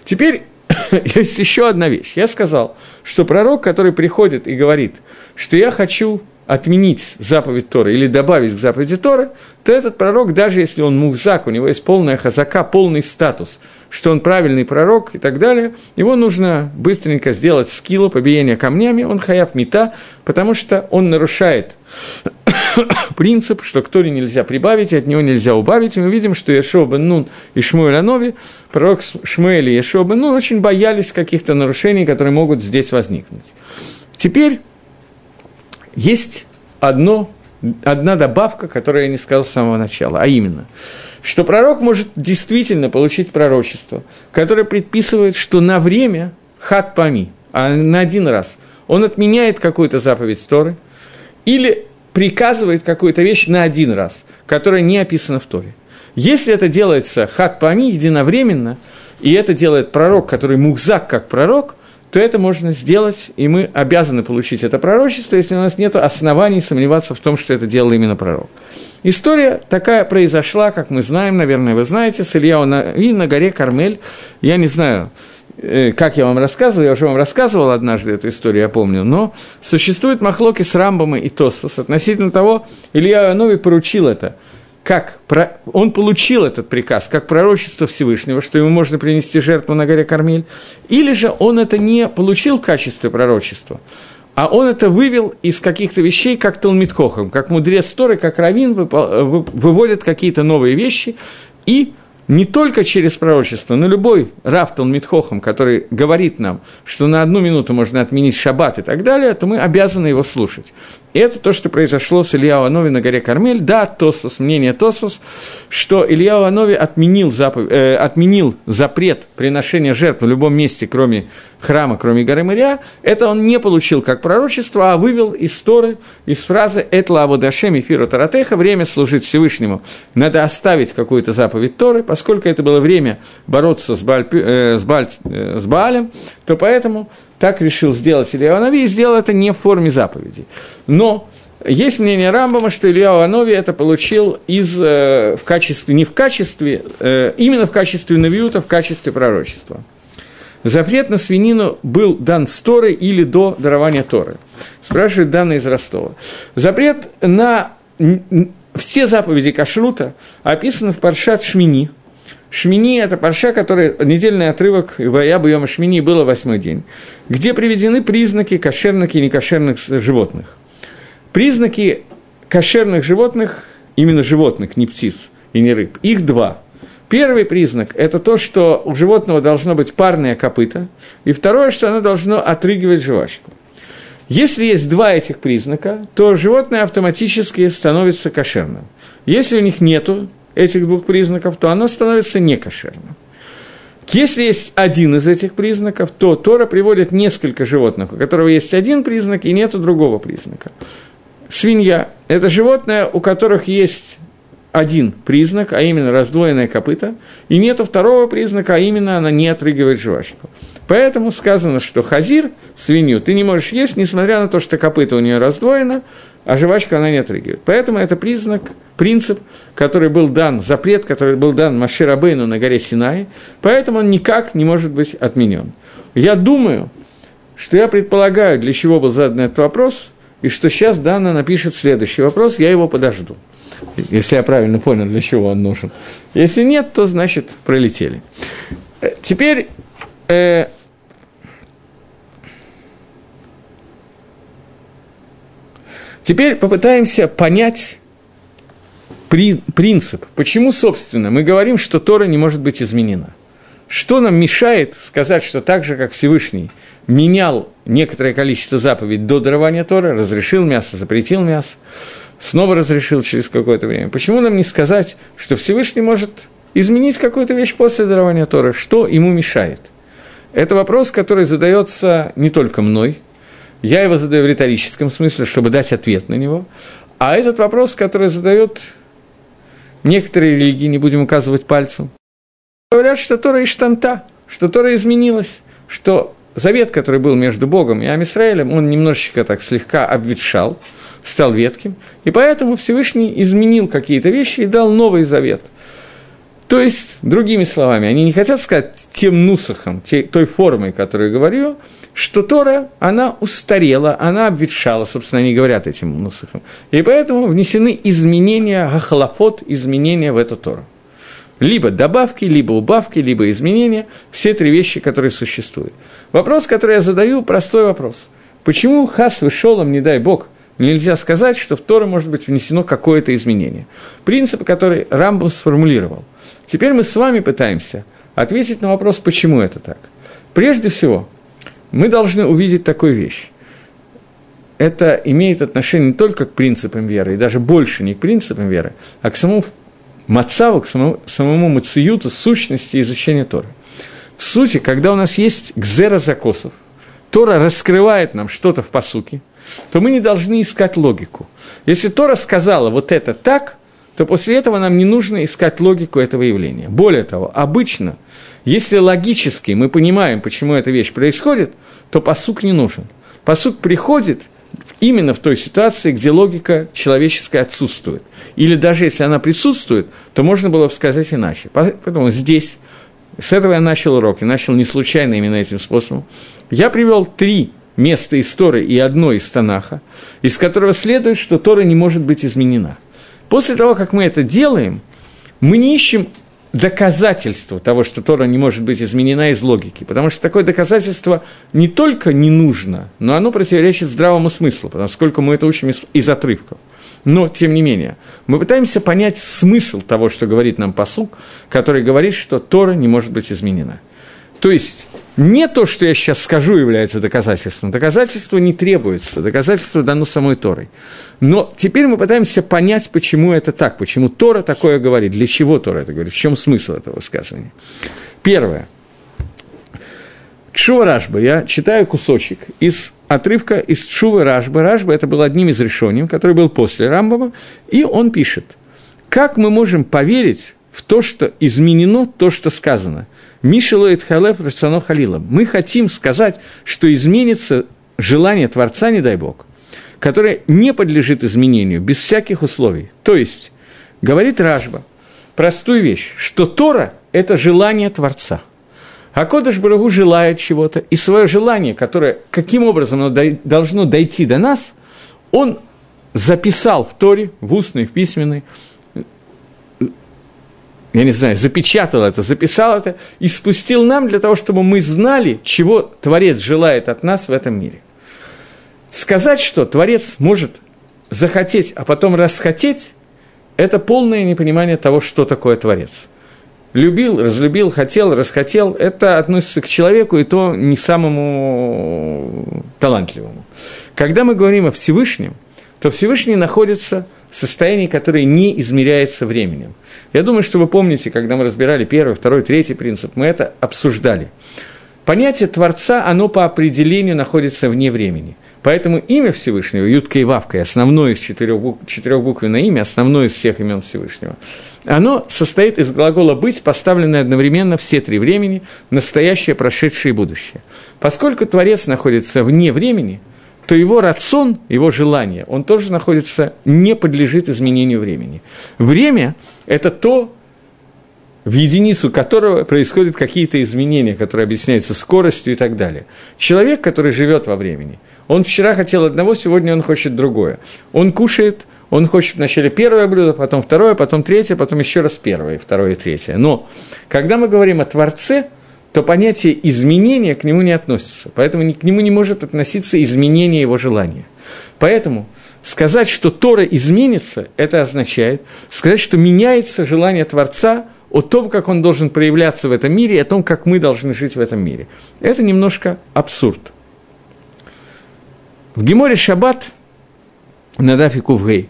Теперь [coughs] есть еще одна вещь. Я сказал, что пророк, который приходит и говорит, что я хочу отменить заповедь Торы или добавить к заповеди Торы, то этот пророк, даже если он мухзак, у него есть полная хазака, полный статус, что он правильный пророк и так далее, его нужно быстренько сделать скиллу, побиение камнями, он хаяв мета, потому что он нарушает [coughs] принцип, что к Торе нельзя прибавить, и от него нельзя убавить. И мы видим, что Ешо бен Нун и Шмуэль Анови, пророк Шмуэль и Ешо бен Нун очень боялись каких-то нарушений, которые могут здесь возникнуть. Теперь есть одно, одна добавка, которую я не сказал с самого начала, а именно, что пророк может действительно получить пророчество, которое предписывает, что на время хат пами, а на один раз, он отменяет какую-то заповедь Торы – или приказывает какую-то вещь на один раз, которая не описана в Торе. Если это делается хат пами единовременно, и это делает пророк, который мухзак как пророк, то это можно сделать, и мы обязаны получить это пророчество, если у нас нет оснований сомневаться в том, что это делал именно пророк. История такая произошла, как мы знаем, наверное, вы знаете, с Ильяу на, и на горе Кармель. Я не знаю, Э, как я вам рассказывал, я уже вам рассказывал однажды эту историю, я помню, но существуют махлоки с Рамбом и Тосфос относительно того, Илья Ионови поручил это, как про... он получил этот приказ, как пророчество Всевышнего, что ему можно принести жертву на горе Кармель, или же он это не получил в качестве пророчества, а он это вывел из каких-то вещей, как Талмитхохам, как мудрец Торы, как Равин выводят какие-то новые вещи, и не только через пророчество, но любой Рафтал Митхохам, который говорит нам, что на одну минуту можно отменить шаббат и так далее, то мы обязаны его слушать. Это то, что произошло с Илья Анови на горе Кармель. Да, Тосфос, мнение Тосфос, что Илья Анови отменил, запов... э, отменил запрет приношения жертв в любом месте, кроме храма, кроме горы Мыря. Это он не получил как пророчество, а вывел из Торы, из фразы «Этла Абудашем Фиру Таратеха» время служить Всевышнему. Надо оставить какую-то заповедь Торы, поскольку это было время бороться с, Бааль, э, с, Бааль, э, с Баалем, то поэтому так решил сделать Илья Анови и сделал это не в форме заповеди. Но есть мнение Рамбама, что Илья Анови это получил из, э, в качестве, не в качестве, э, именно в качестве навиута, в качестве пророчества. Запрет на свинину был дан с Торы или до дарования Торы. Спрашивает данные из Ростова. Запрет на все заповеди Кашрута описаны в Паршат Шмини – Шмини – это парша, который недельный отрывок Вая Буема Шмини было восьмой день, где приведены признаки кошерных и некошерных животных. Признаки кошерных животных, именно животных, не птиц и не рыб, их два. Первый признак – это то, что у животного должно быть парное копыто, и второе, что оно должно отрыгивать жвачку. Если есть два этих признака, то животное автоматически становится кошерным. Если у них нет этих двух признаков, то оно становится некошерным. Если есть один из этих признаков, то Тора приводит несколько животных, у которого есть один признак и нет другого признака. Свинья – это животное, у которых есть один признак, а именно раздвоенное копыто, и нет второго признака, а именно она не отрыгивает жвачку. Поэтому сказано, что хазир, свинью, ты не можешь есть, несмотря на то, что копыто у нее раздвоено, а жвачку она не отрыгивает. Поэтому это признак, принцип, который был дан, запрет, который был дан Маширабейну на горе Синай, поэтому он никак не может быть отменен. Я думаю, что я предполагаю, для чего был задан этот вопрос, и что сейчас Дана напишет следующий вопрос, я его подожду. Если я правильно понял, для чего он нужен. Если нет, то значит пролетели. Э, теперь э, Теперь попытаемся понять при, принцип, почему, собственно, мы говорим, что Тора не может быть изменена. Что нам мешает сказать, что так же, как Всевышний менял некоторое количество заповедей до дарования Тора, разрешил мясо, запретил мясо, снова разрешил через какое-то время. Почему нам не сказать, что Всевышний может изменить какую-то вещь после дарования Тора? Что ему мешает? Это вопрос, который задается не только мной – я его задаю в риторическом смысле, чтобы дать ответ на него. А этот вопрос, который задают некоторые религии, не будем указывать пальцем, говорят, что Тора Иштанта, что Тора изменилась, что завет, который был между Богом и Амисраилем, он немножечко так слегка обветшал, стал ветким, и поэтому Всевышний изменил какие-то вещи и дал новый завет. То есть, другими словами, они не хотят сказать тем нусахом, той формой, которую я говорю, что Тора, она устарела, она обветшала, собственно, они говорят этим нусахом. И поэтому внесены изменения, гахалафот, изменения в эту Тору. Либо добавки, либо убавки, либо изменения, все три вещи, которые существуют. Вопрос, который я задаю, простой вопрос. Почему хас вышелом, не дай бог, нельзя сказать, что в Тору может быть внесено какое-то изменение? Принцип, который Рамбам сформулировал. Теперь мы с вами пытаемся ответить на вопрос, почему это так. Прежде всего, мы должны увидеть такую вещь. Это имеет отношение не только к принципам веры, и даже больше не к принципам веры, а к самому Мацаву, к самому, самому Мациюту, сущности изучения Торы. В сути, когда у нас есть гзера закосов, Тора раскрывает нам что-то в посуке, то мы не должны искать логику. Если Тора сказала вот это так, то после этого нам не нужно искать логику этого явления. Более того, обычно, если логически мы понимаем, почему эта вещь происходит, то посук не нужен. Посук приходит именно в той ситуации, где логика человеческая отсутствует. Или даже если она присутствует, то можно было бы сказать иначе. Поэтому здесь, с этого я начал урок, и начал не случайно именно этим способом, я привел три места из Торы и одно из Танаха, из которого следует, что Тора не может быть изменена. После того, как мы это делаем, мы не ищем доказательство того, что Тора не может быть изменена из логики. Потому что такое доказательство не только не нужно, но оно противоречит здравому смыслу, потому сколько мы это учим из, из отрывков. Но, тем не менее, мы пытаемся понять смысл того, что говорит нам посук, который говорит, что Тора не может быть изменена. То есть, не то, что я сейчас скажу, является доказательством. Доказательство не требуется, доказательство дано самой Торой. Но теперь мы пытаемся понять, почему это так, почему Тора такое говорит, для чего Тора это говорит, в чем смысл этого высказывания. Первое. Чува Рашба. Я читаю кусочек из отрывка из Чувы Рашба. Рашба – это был одним из решений, который был после Рамбама, и он пишет, как мы можем поверить в то, что изменено то, что сказано. Мишелоид халев рацано халила. Мы хотим сказать, что изменится желание Творца, не дай Бог, которое не подлежит изменению, без всяких условий. То есть, говорит Ражба, простую вещь, что Тора – это желание Творца. А Кодыш Барагу желает чего-то, и свое желание, которое каким образом оно должно дойти до нас, он записал в Торе, в устной, в письменной, я не знаю, запечатал это, записал это и спустил нам для того, чтобы мы знали, чего Творец желает от нас в этом мире. Сказать, что Творец может захотеть, а потом расхотеть, это полное непонимание того, что такое Творец. любил, разлюбил, хотел, расхотел, это относится к человеку, и то не самому талантливому. Когда мы говорим о Всевышнем, то Всевышний находится в состоянии, которое не измеряется временем. Я думаю, что вы помните, когда мы разбирали первый, второй, третий принцип, мы это обсуждали. Понятие Творца, оно по определению находится вне времени. Поэтому имя Всевышнего, Ютка и Вавка, основное из четырех, бук, четырехбуквенное имя, основное из всех имен Всевышнего, оно состоит из глагола «быть», поставленное одновременно все три времени, настоящее, прошедшее и будущее. Поскольку Творец находится вне времени, то его рацион, его желание, он тоже находится, не подлежит изменению времени. Время – это то, в единицу которого происходят какие-то изменения, которые объясняются скоростью и так далее. Человек, который живет во времени, он вчера хотел одного, сегодня он хочет другое. Он кушает, он хочет вначале первое блюдо, потом второе, потом третье, потом еще раз первое, второе и третье. Но когда мы говорим о Творце, то понятие изменения к нему не относится. Поэтому к нему не может относиться изменение его желания. Поэтому сказать, что Тора изменится, это означает сказать, что меняется желание Творца – о том, как он должен проявляться в этом мире, и о том, как мы должны жить в этом мире. Это немножко абсурд. В Геморе Шаббат на Дафи Кувгей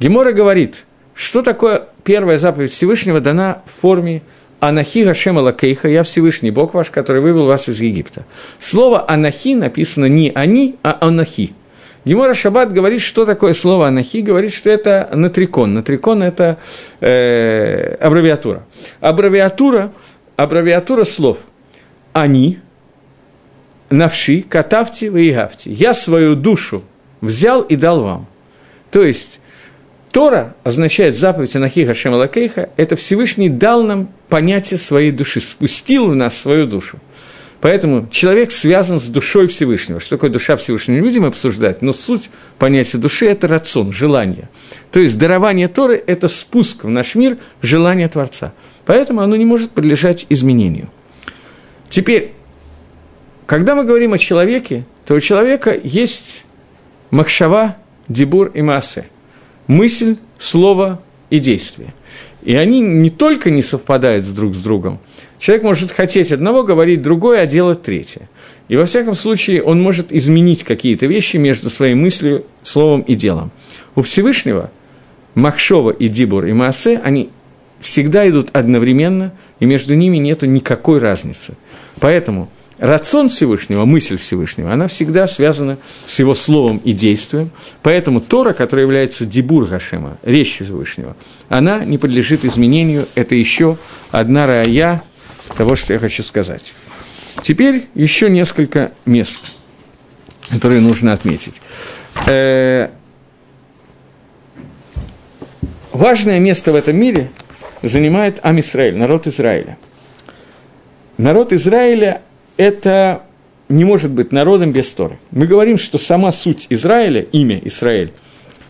Гемора говорит, что такое первая заповедь Всевышнего дана в форме Анахи Гашема Лакейха, я Всевышний Бог ваш, который вывел вас из Египта. Слово Анахи написано не они, а Анахи. Гемора Шаббат говорит, что такое слово анахи, говорит, что это натрикон. Натрикон – это э, аббревиатура. Аббревиатура, аббревиатура слов «они», «навши», «катавти», «ваигавти». «Я свою душу взял и дал вам». То есть, Тора означает заповедь Анахи Хашем Лакейха, это Всевышний дал нам понятие своей души, спустил в нас свою душу. Поэтому человек связан с душой Всевышнего. Что такое душа Всевышнего, не будем обсуждать, но суть понятия души – это рацион, желание. То есть дарование Торы – это спуск в наш мир желания Творца. Поэтому оно не может подлежать изменению. Теперь, когда мы говорим о человеке, то у человека есть махшава, дебур и массе. Мысль, слово и действие. И они не только не совпадают с друг с другом, человек может хотеть одного, говорить другое, а делать третье. И во всяком случае он может изменить какие-то вещи между своей мыслью, словом и делом. У Всевышнего Махшова и Дибур и Маасе, они всегда идут одновременно, и между ними нет никакой разницы. Поэтому рацион Всевышнего, мысль Всевышнего, она всегда связана с его словом и действием. Поэтому Тора, которая является Дибур Гашема, речь Всевышнего, она не подлежит изменению. Это еще одна рая того, что я хочу сказать. Теперь еще несколько мест, которые нужно отметить. Э, важное место в этом мире занимает Амисраэль, народ Израиля. Народ Израиля это не может быть народом без Торы. Мы говорим, что сама суть Израиля, имя Израиль,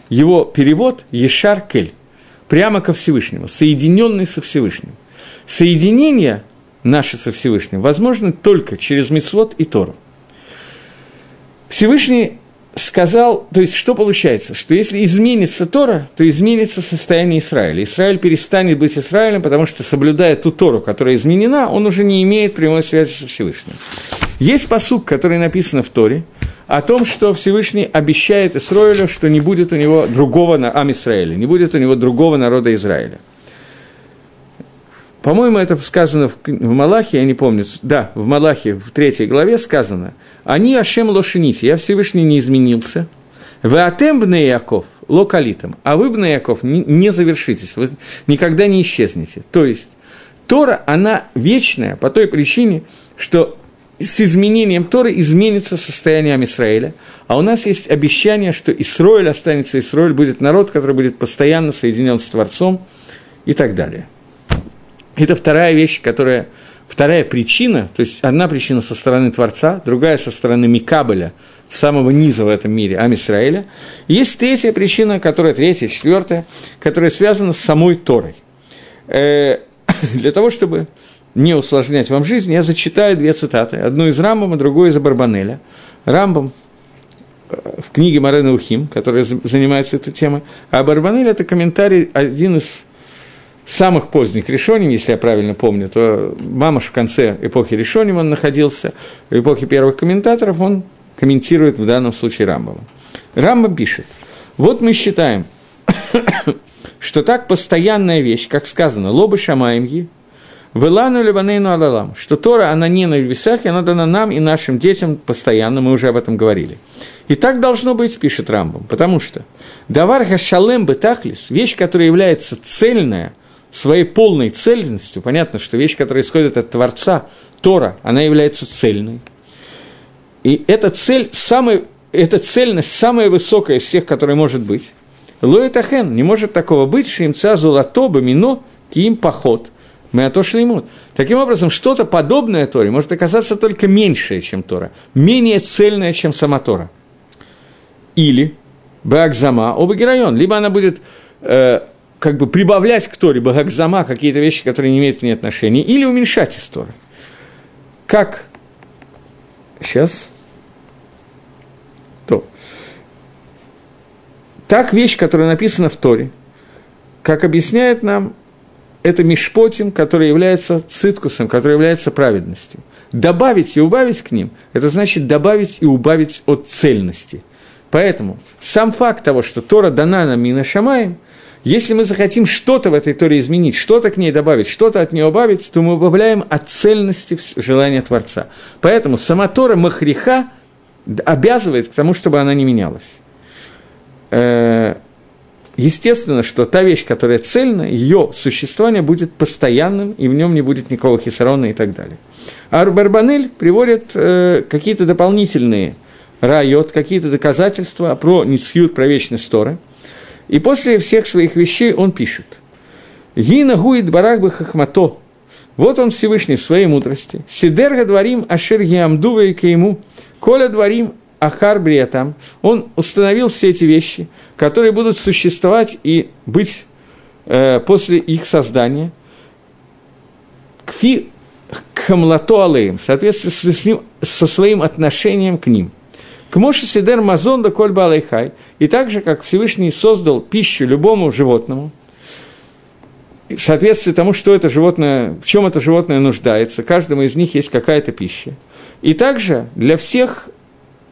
его перевод – Ешар Кель, прямо ко Всевышнему, соединенный со Всевышним. Соединение наше со Всевышним возможно только через Мицвод и Тору. Всевышний сказал, то есть что получается, что если изменится Тора, то изменится состояние Израиля. Израиль перестанет быть Израилем, потому что, соблюдая ту Тору, которая изменена, он уже не имеет прямой связи со Всевышним. Есть посук, который написан в Торе, о том, что Всевышний обещает Израилю, что не будет у него другого Ам Израиля, не будет у него другого народа Израиля. По-моему, это сказано в, в Малахе, я не помню. Да, в Малахе, в третьей главе сказано. Они Ашем лошините, я Всевышний не изменился. Вы атем бне Яков локалитом, а вы, бне Яков, не, не завершитесь, вы никогда не исчезнете. То есть, Тора, она вечная по той причине, что с изменением Торы изменится состояние Израиля, а у нас есть обещание, что Исроиль останется, Исроиль будет народ, который будет постоянно соединен с Творцом и так далее. Это вторая вещь, которая, вторая причина, то есть одна причина со стороны Творца, другая со стороны Микабеля, самого низа в этом мире, Амисраэля. Есть третья причина, которая третья, четвертая, которая связана с самой Торой. Э, [coughs] для того, чтобы не усложнять вам жизнь, я зачитаю две цитаты. Одну из Рамбама, другую из Барбанеля. Рамбам э, в книге Марена Ухим, которая занимается этой темой, а Барбанель – это комментарий, один из самых поздних решений, если я правильно помню, то Мамаш в конце эпохи решений он находился, в эпохе первых комментаторов он комментирует в данном случае Рамбова. Рамбам пишет, вот мы считаем, [coughs] что так постоянная вещь, как сказано, лобы шамаемги, Велану Ливанейну Алалам, что Тора, она не на небесах, и она дана нам и нашим детям постоянно, мы уже об этом говорили. И так должно быть, пишет Рамбам, потому что Давар Хашалем Бетахлис, вещь, которая является цельная, своей полной цельностью, понятно, что вещь, которая исходит от Творца, Тора, она является цельной. И эта цель, самая, эта цельность самая высокая из всех, которая может быть. Лоэтахен, не может такого быть, шимца золото бамино ким поход – мы отошли ему. Таким образом, что-то подобное Торе может оказаться только меньшее, чем Тора, менее цельное, чем сама Тора. Или Багзама, оба герайон, либо она будет э, как бы прибавлять к Торе Багзама какие-то вещи, которые не имеют к ней отношения, или уменьшать из Торы. Как сейчас то. Так вещь, которая написана в Торе, как объясняет нам это мишпотим, который является циткусом, который является праведностью. Добавить и убавить к ним – это значит добавить и убавить от цельности. Поэтому сам факт того, что Тора дана нам Мина Шамаем, если мы захотим что-то в этой Торе изменить, что-то к ней добавить, что-то от нее убавить, то мы убавляем от цельности желания Творца. Поэтому сама Тора Махриха обязывает к тому, чтобы она не менялась. Э, Естественно, что та вещь, которая цельна, ее существование будет постоянным, и в нем не будет никакого хисарона и так далее. А приводит э, какие-то дополнительные райот, какие-то доказательства про Ницхют, про вечность Торы. И после всех своих вещей он пишет. «Гина гуит барах бы хахмато». Вот он Всевышний в своей мудрости. «Сидерга дворим ашер гиамдува и кейму, коля дворим Ахар Бриятам, он установил все эти вещи, которые будут существовать и быть э, после их создания, кфи хамлато алеем, в соответствии с ним, со своим отношением к ним. К Моше Сидер Мазон да Кольба Алейхай, и так же, как Всевышний создал пищу любому животному, в соответствии тому, что это животное, в чем это животное нуждается, каждому из них есть какая-то пища. И также для всех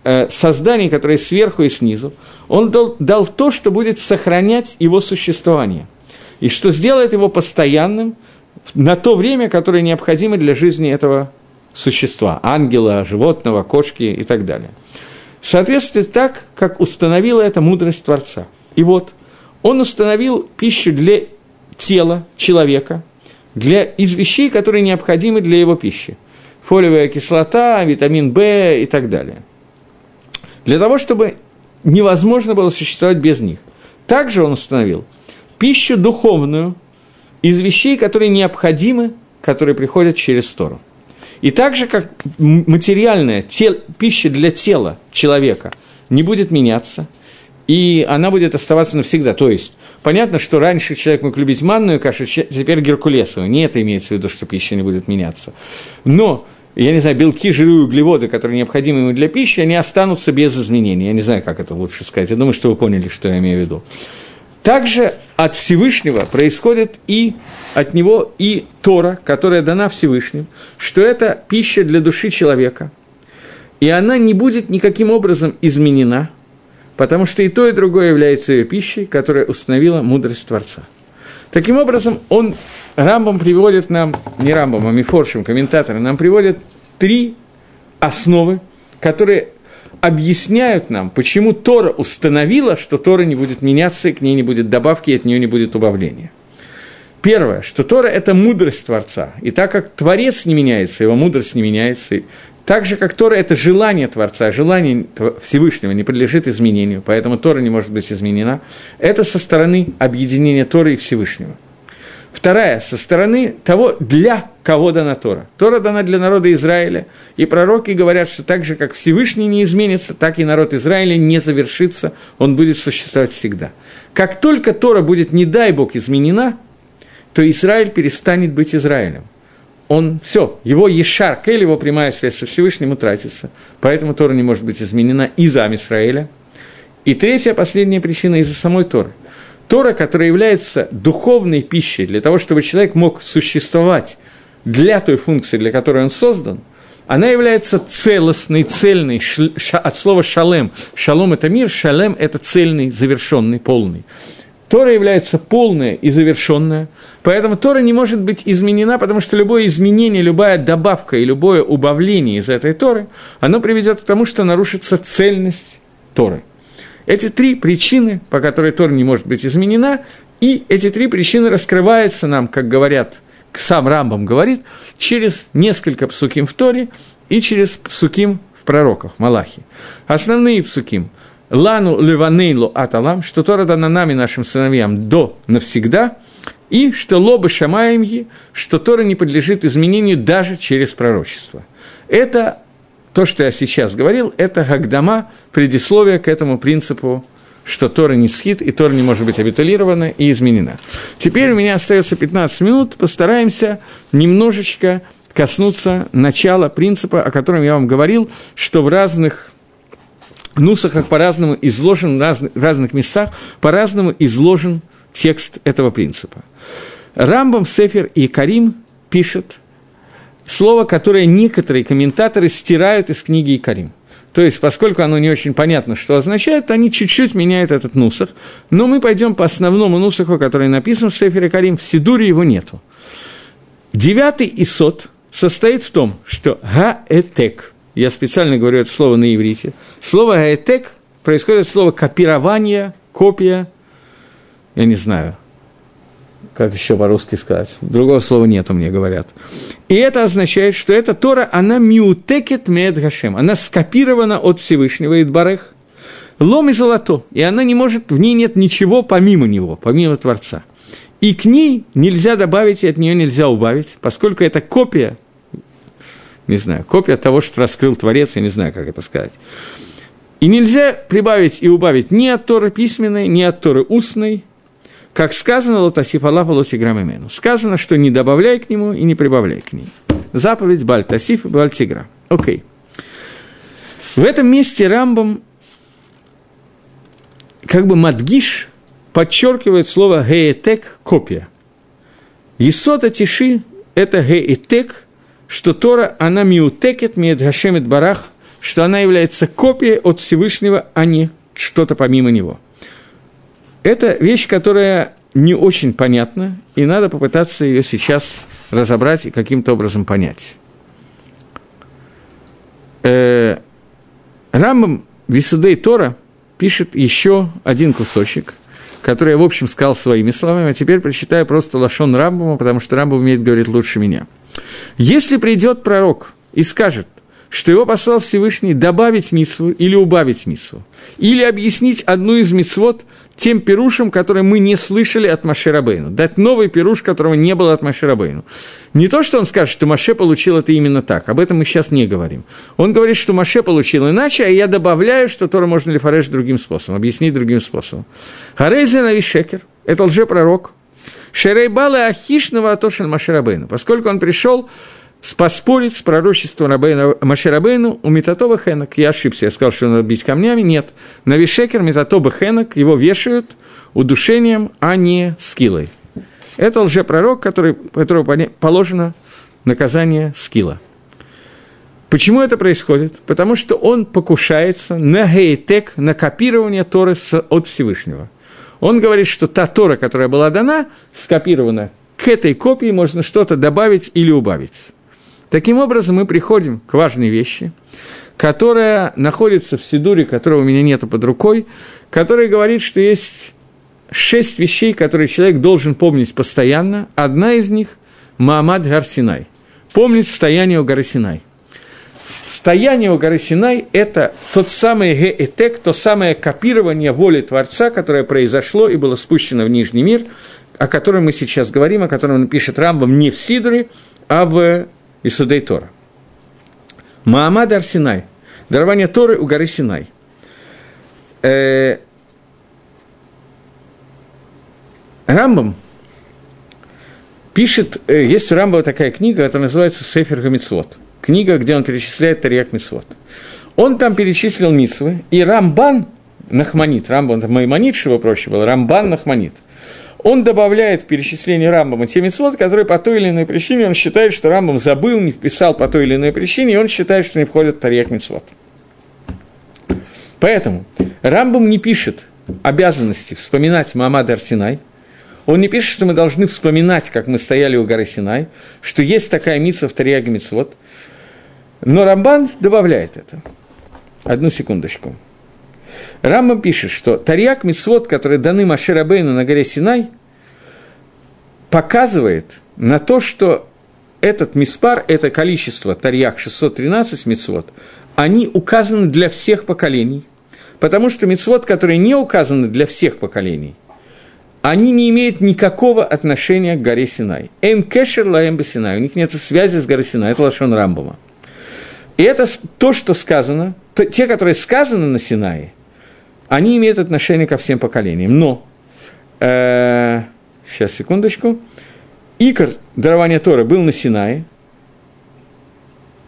э, созданий, которые сверху и снизу, он дал, дал то, что будет сохранять его существование, и что сделает его постоянным на то время, которое необходимо для жизни этого существа, ангела, животного, кошки и так далее. Соответствует так, как установила эта мудрость Творца. И вот, он установил пищу для тела человека, для, из вещей, которые необходимы для его пищи. Фолиевая кислота, витамин В и так далее – для того, чтобы невозможно было существовать без них. Также он установил пищу духовную из вещей, которые необходимы, которые приходят через Тору. И так же, как материальная тел, пища для тела человека не будет меняться, и она будет оставаться навсегда. То есть, понятно, что раньше человек мог любить манную кашу, теперь геркулесовую. Не это имеется в виду, что пища не будет меняться. Но я не знаю, белки, жиры, углеводы, которые необходимы ему для пищи, они останутся без изменений. Я не знаю, как это лучше сказать. Я думаю, что вы поняли, что я имею в виду. Также от Всевышнего происходит и от него и Тора, которая дана Всевышним, что это пища для души человека. И она не будет никаким образом изменена, потому что и то, и другое является ее пищей, которая установила мудрость Творца. Таким образом, он Рамбам приводит нам, не Рамбам, а Мифоршим, комментаторы, нам приводят три основы, которые объясняют нам, почему Тора установила, что Тора не будет меняться, и к ней не будет добавки, и от нее не будет убавления. Первое, что Тора – это мудрость Творца. И так как Творец не меняется, его мудрость не меняется, так же, как Тора – это желание Творца, желание Всевышнего не подлежит изменению, поэтому Тора не может быть изменена, это со стороны объединения Торы и Всевышнего – Вторая, со стороны того, для кого дана Тора. Тора дана для народа Израиля, и пророки говорят, что так же, как Всевышний не изменится, так и народ Израиля не завершится, он будет существовать всегда. Как только Тора будет, не дай Бог, изменена, то Израиль перестанет быть Израилем. Он, все, его Ешар, Кель, его прямая связь со Всевышним утратится, поэтому Тора не может быть изменена из-за Израиля. И третья, последняя причина из-за самой Торы – Тора, которая является духовной пищей для того, чтобы человек мог существовать для той функции, для которой он создан, она является целостной, цельной, от слова шалем. Шалом – это мир, шалем – это цельный, завершенный, полный. Тора является полная и завершенная, поэтому Тора не может быть изменена, потому что любое изменение, любая добавка и любое убавление из этой Торы, оно приведет к тому, что нарушится цельность Торы. Эти три причины, по которой Тора не может быть изменена, и эти три причины раскрываются нам, как говорят, сам Рамбам говорит, через несколько псуким в Торе и через псуким в пророках, Малахи. Основные псуким – Лану леванейлу аталам, что Тора дана нами, нашим сыновьям, до навсегда, и что лобы шамаемги, что Тора не подлежит изменению даже через пророчество. Это то, что я сейчас говорил, это Гагдама, предисловие к этому принципу, что Тора не схит, и Тора не может быть абитулирована и изменена. Теперь у меня остается 15 минут, постараемся немножечко коснуться начала принципа, о котором я вам говорил, что в разных нусахах по-разному изложен, в разных, разных местах по-разному изложен текст этого принципа. Рамбам, Сефер и Карим пишет слово, которое некоторые комментаторы стирают из книги Икарим. То есть, поскольку оно не очень понятно, что означает, они чуть-чуть меняют этот нусах. Но мы пойдем по основному нусаху, который написан в Сефере Карим. В Сидуре его нету. Девятый исот состоит в том, что гаэтек – я специально говорю это слово на иврите. Слово «гаэтек» происходит от слова «копирование», «копия», я не знаю, как еще по-русски сказать. Другого слова нету, мне говорят. И это означает, что эта Тора, она миутекет мед гашем, она скопирована от Всевышнего Идбарех, лом и золото, и она не может, в ней нет ничего помимо него, помимо Творца. И к ней нельзя добавить, и от нее нельзя убавить, поскольку это копия не знаю, копия того, что раскрыл Творец, я не знаю, как это сказать. И нельзя прибавить и убавить ни от Торы письменной, ни от Торы устной, как сказано Лотасиф Аллаху Лотиграм Сказано, что не добавляй к нему и не прибавляй к ней. Заповедь Бальтасиф и Бальтигра. Окей. В этом месте Рамбам как бы Мадгиш подчеркивает слово «геетек» – копия. Есота Тиши – это «геетек» что Тора, она миутекет, миет гашемет барах, что она является копией от Всевышнего, а не что-то помимо него. Это вещь, которая не очень понятна, и надо попытаться ее сейчас разобрать и каким-то образом понять. Э, Рамбам Висудей Тора пишет еще один кусочек, который я, в общем, сказал своими словами, а теперь прочитаю просто Лашон Рамбама, потому что Рамбам умеет говорить лучше меня – если придет пророк и скажет, что его послал Всевышний добавить митсву или убавить митсву, или объяснить одну из митсвот тем пирушам, которые мы не слышали от Маширабейну, дать новый пируш, которого не было от Маширабейну. Не то, что он скажет, что Маше получил это именно так, об этом мы сейчас не говорим. Он говорит, что Маше получил иначе, а я добавляю, что Тора можно лифареш другим способом, объяснить другим способом. Харейзе Навишекер – это лжепророк, Шерейбала Ахишного Атошин Маширабейну, поскольку он пришел поспорить с пророчеством Маширабейну у Метатоба Хенок. Я ошибся, я сказал, что надо бить камнями. Нет. На Вишекер Метатоба Хенок его вешают удушением, а не скилой. Это лжепророк, который, которому положено наказание скила. Почему это происходит? Потому что он покушается на гейтек, на копирование Торы от Всевышнего. Он говорит, что та Тора, которая была дана, скопирована, к этой копии можно что-то добавить или убавить. Таким образом, мы приходим к важной вещи, которая находится в Сидуре, которого у меня нету под рукой, которая говорит, что есть шесть вещей, которые человек должен помнить постоянно. Одна из них – Маамад Гарсинай. Помнить стояние у горы Синай. Стояние у горы Синай – это тот самый геэтек, то самое копирование воли Творца, которое произошло и было спущено в Нижний мир, о котором мы сейчас говорим, о котором он пишет Рамбам не в Сидоре, а в Исудей Тора. Маамад Арсинай – дарование Торы у горы Синай. Э, Рамбам пишет, э, есть у Рамбова такая книга, это называется «Сефер Гамицвот» книга, где он перечисляет Тарьяк Мисвот. Он там перечислил Митсвы, и Рамбан Нахманит, Рамбан это Маймонит, чтобы проще было, Рамбан Нахманит, он добавляет в перечисление Рамбама те митцвот, которые по той или иной причине он считает, что Рамбам забыл, не вписал по той или иной причине, и он считает, что не входит в Тарьях митцвот. Поэтому Рамбам не пишет обязанности вспоминать Мамад Арсинай, он не пишет, что мы должны вспоминать, как мы стояли у горы Синай, что есть такая митцва в Тарьяге Мицвод. Но Рамбан добавляет это. Одну секундочку. Рамбам пишет, что Тарьяк Мицвод, которые даны Маширабейну на горе Синай, показывает на то, что этот миспар, это количество Тарьяк 613 мицвод, они указаны для всех поколений, потому что мицвод, которые не указаны для всех поколений – они не имеют никакого отношения к горе Синай. Эм кешер лаэм Синай. У них нет связи с горой Синай. Это Лашон Рамбама. И это то, что сказано, то, те, которые сказаны на Синае, они имеют отношение ко всем поколениям. Но, э, сейчас, секундочку, Икор дарования Торы был на Синае,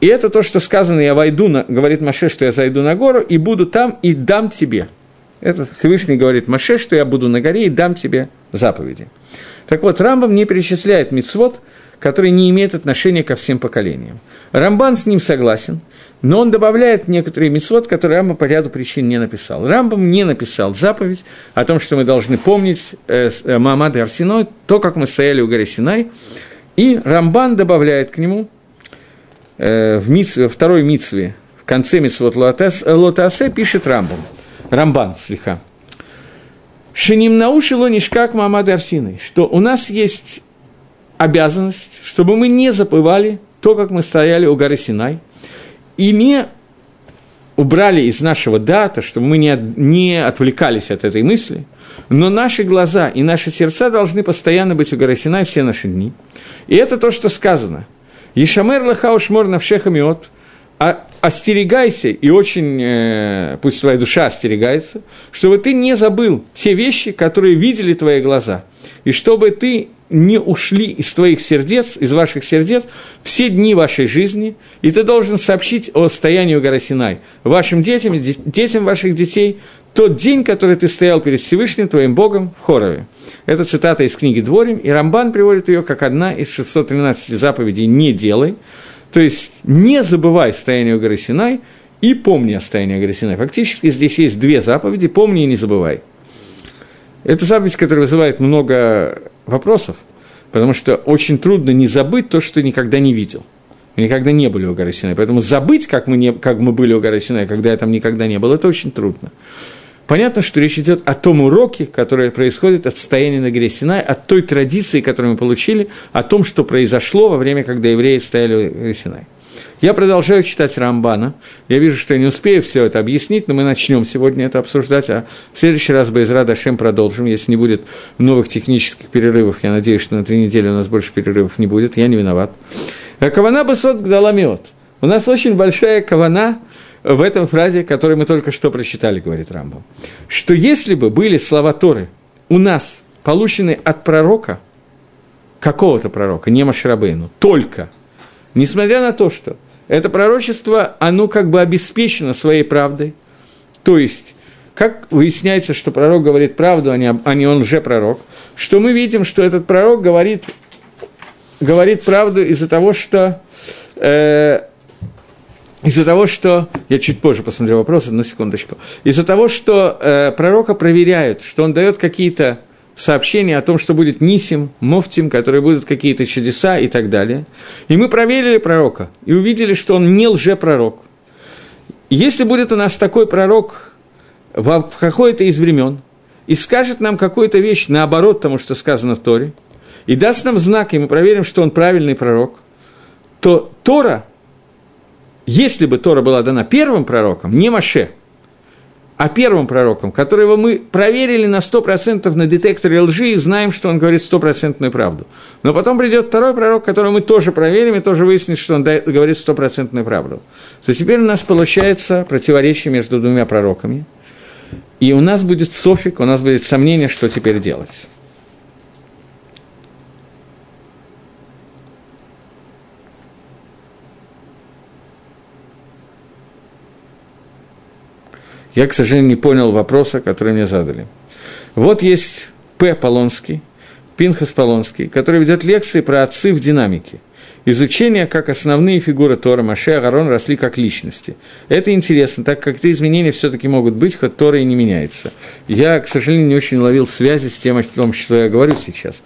и это то, что сказано, я войду, на, говорит Маше, что я зайду на гору и буду там и дам тебе – это Всевышний говорит Маше, что я буду на горе и дам тебе заповеди. Так вот, Рамбам не перечисляет мицвод, который не имеет отношения ко всем поколениям. Рамбан с ним согласен, но он добавляет некоторые мицвод, которые Рамбам по ряду причин не написал. Рамбам не написал заповедь о том, что мы должны помнить э, э, Маамад и Арсиной, то, как мы стояли у горы Синай, и Рамбан добавляет к нему э, в митцве, второй митцве, в конце митцвот Лотасе, пишет Рамбам – Рамбан, слегка. Шиним наушило нишкак Мамады Арсины, что у нас есть обязанность, чтобы мы не забывали то, как мы стояли у горы Синай, и не убрали из нашего дата, чтобы мы не, не отвлекались от этой мысли, но наши глаза и наши сердца должны постоянно быть у горы Синай все наши дни. И это то, что сказано. Ешамер лахауш мор навшехамиот, а остерегайся, и очень, э, пусть твоя душа остерегается, чтобы ты не забыл те вещи, которые видели твои глаза, и чтобы ты не ушли из твоих сердец, из ваших сердец, все дни вашей жизни, и ты должен сообщить о состоянии у горы Синай вашим детям, детям ваших детей, тот день, который ты стоял перед Всевышним, твоим Богом, в Хорове. Это цитата из книги Дворим, и Рамбан приводит ее как одна из 613 заповедей «Не делай», то есть не забывай состояние у горы Синай и помни о состоянии горы. Фактически здесь есть две заповеди – помни и не забывай. Это заповедь, которая вызывает много вопросов, потому что очень трудно не забыть то, что ты никогда не видел. Мы никогда не были у горы Синай. Поэтому забыть, как мы, не, как мы были у горы Синай, когда я там никогда не был, это очень трудно. Понятно, что речь идет о том уроке, который происходит от состояния на горе Синай, от той традиции, которую мы получили, о том, что произошло во время, когда евреи стояли у горе Синай. Я продолжаю читать Рамбана. Я вижу, что я не успею все это объяснить, но мы начнем сегодня это обсуждать, а в следующий раз Байзра Дашем продолжим. Если не будет новых технических перерывов, я надеюсь, что на три недели у нас больше перерывов не будет, я не виноват. Кавана Басот Гдаламиот. У нас очень большая кавана в этом фразе, которую мы только что прочитали, говорит Рамбам, что если бы были слова Торы у нас получены от пророка, какого-то пророка, не Маширабейну, только, несмотря на то, что это пророчество, оно как бы обеспечено своей правдой, то есть как выясняется, что пророк говорит правду, а не, а не он же пророк, что мы видим, что этот пророк говорит, говорит правду из-за того, что э, из-за того, что... Я чуть позже посмотрю вопрос, одну секундочку. Из-за того, что э, пророка проверяют, что он дает какие-то сообщения о том, что будет Нисим, Муфтим, которые будут какие-то чудеса и так далее. И мы проверили пророка и увидели, что он не лжепророк. Если будет у нас такой пророк в какое-то из времен и скажет нам какую-то вещь наоборот тому, что сказано в Торе, и даст нам знак, и мы проверим, что он правильный пророк, то Тора – если бы Тора была дана первым пророком, не Маше, а первым пророком, которого мы проверили на 100% на детекторе лжи и знаем, что он говорит стопроцентную правду. Но потом придет второй пророк, которого мы тоже проверим и тоже выясним, что он говорит стопроцентную правду. То теперь у нас получается противоречие между двумя пророками. И у нас будет софик, у нас будет сомнение, что теперь делать. Я, к сожалению, не понял вопроса, который мне задали. Вот есть П. Полонский, Пинхас Полонский, который ведет лекции про отцы в динамике. Изучение, как основные фигуры Тора, Маше и Агарон росли как личности. Это интересно, так как эти изменения все-таки могут быть, хоть Тора и не меняется. Я, к сожалению, не очень ловил связи с тем, о том, что я говорю сейчас.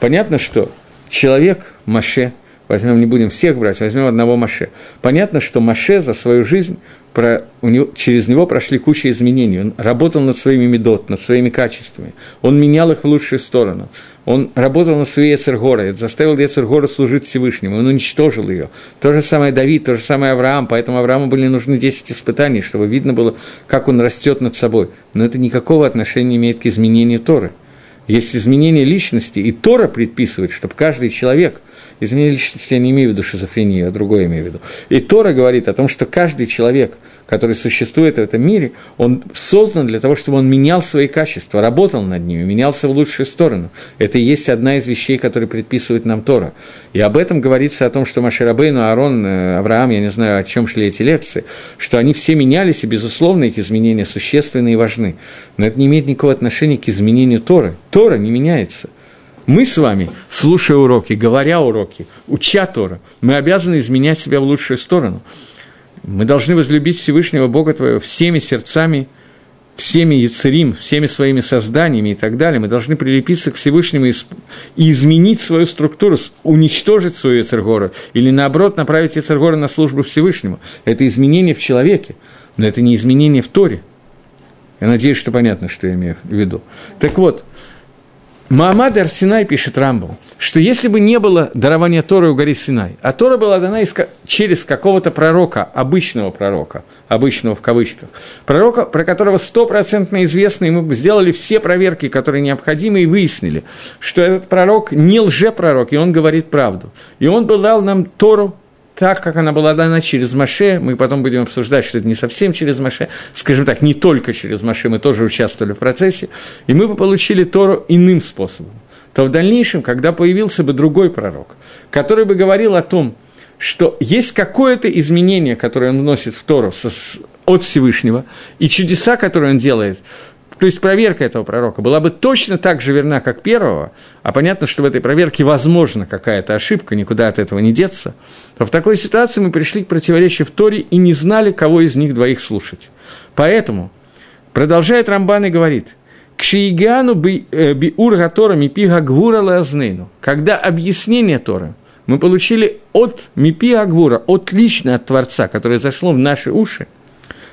Понятно, что человек, Маше, возьмем, не будем всех брать, возьмем одного Маше. Понятно, что Маше за свою жизнь про, у него, через него прошли куча изменений. Он работал над своими медот, над своими качествами. Он менял их в лучшую сторону. Он работал над своей Ецергорой, заставил Ецергора служить Всевышнему, он уничтожил ее. То же самое Давид, то же самое Авраам, поэтому Аврааму были нужны 10 испытаний, чтобы видно было, как он растет над собой. Но это никакого отношения не имеет к изменению Торы. Есть изменение личности, и Тора предписывает, чтобы каждый человек – Изменение личности я не имею в виду шизофрению, а другое имею в виду. И Тора говорит о том, что каждый человек, который существует в этом мире, он создан для того, чтобы он менял свои качества, работал над ними, менялся в лучшую сторону. Это и есть одна из вещей, которые предписывает нам Тора. И об этом говорится о том, что Маширабейну, Аарон, э, Авраам, я не знаю, о чем шли эти лекции, что они все менялись, и, безусловно, эти изменения существенны и важны. Но это не имеет никакого отношения к изменению Торы. Тора не меняется. Мы с вами, слушая уроки, говоря уроки, уча Тора, мы обязаны изменять себя в лучшую сторону. Мы должны возлюбить Всевышнего Бога Твоего всеми сердцами, всеми яцерим, всеми своими созданиями и так далее. Мы должны прилепиться к Всевышнему и, изменить свою структуру, уничтожить свою яцергора или, наоборот, направить яцергора на службу Всевышнему. Это изменение в человеке, но это не изменение в Торе. Я надеюсь, что понятно, что я имею в виду. Так вот – Маамад Арсинай пишет Рамбом, что если бы не было дарования Торы у горы Синай, а Тора была дана через какого-то пророка, обычного пророка, обычного в кавычках, пророка, про которого стопроцентно известно, и мы бы сделали все проверки, которые необходимы, и выяснили, что этот пророк не лжепророк, и он говорит правду. И он был дал нам Тору так, как она была дана через Маше, мы потом будем обсуждать, что это не совсем через Маше, скажем так, не только через Маше, мы тоже участвовали в процессе, и мы бы получили Тору иным способом. То в дальнейшем, когда появился бы другой пророк, который бы говорил о том, что есть какое-то изменение, которое он вносит в Тору со, от Всевышнего, и чудеса, которые он делает, то есть проверка этого пророка была бы точно так же верна, как первого, а понятно, что в этой проверке возможна какая-то ошибка, никуда от этого не деться, то в такой ситуации мы пришли к противоречию в Торе и не знали, кого из них двоих слушать. Поэтому, продолжает Рамбан и говорит, к Шиигану э, биур гатора мипига гвура лазнейну, когда объяснение Торы мы получили от мипи агвура, от лично от Творца, которое зашло в наши уши,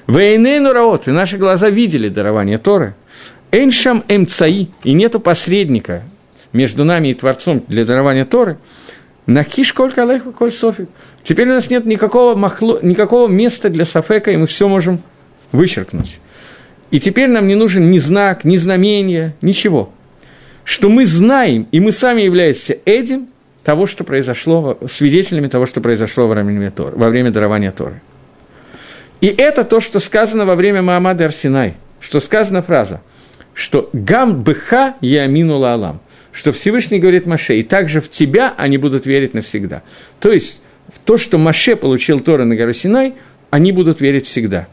Вейнейну раот, и наши глаза видели дарование Торы. Эйншам эмцаи, и нету посредника между нами и Творцом для дарования Торы. Накиш коль калех коль софик. Теперь у нас нет никакого, махло, никакого места для сафека, и мы все можем вычеркнуть. И теперь нам не нужен ни знак, ни знамение, ничего. Что мы знаем, и мы сами являемся этим, того, что произошло, свидетелями того, что произошло во время, Торы, во время дарования Торы. И это то, что сказано во время Маамада Арсинай, что сказана фраза, что «гам быха ямину алам», что Всевышний говорит Маше, и также в тебя они будут верить навсегда. То есть, в то, что Маше получил Тора на горе Синай, они будут верить всегда –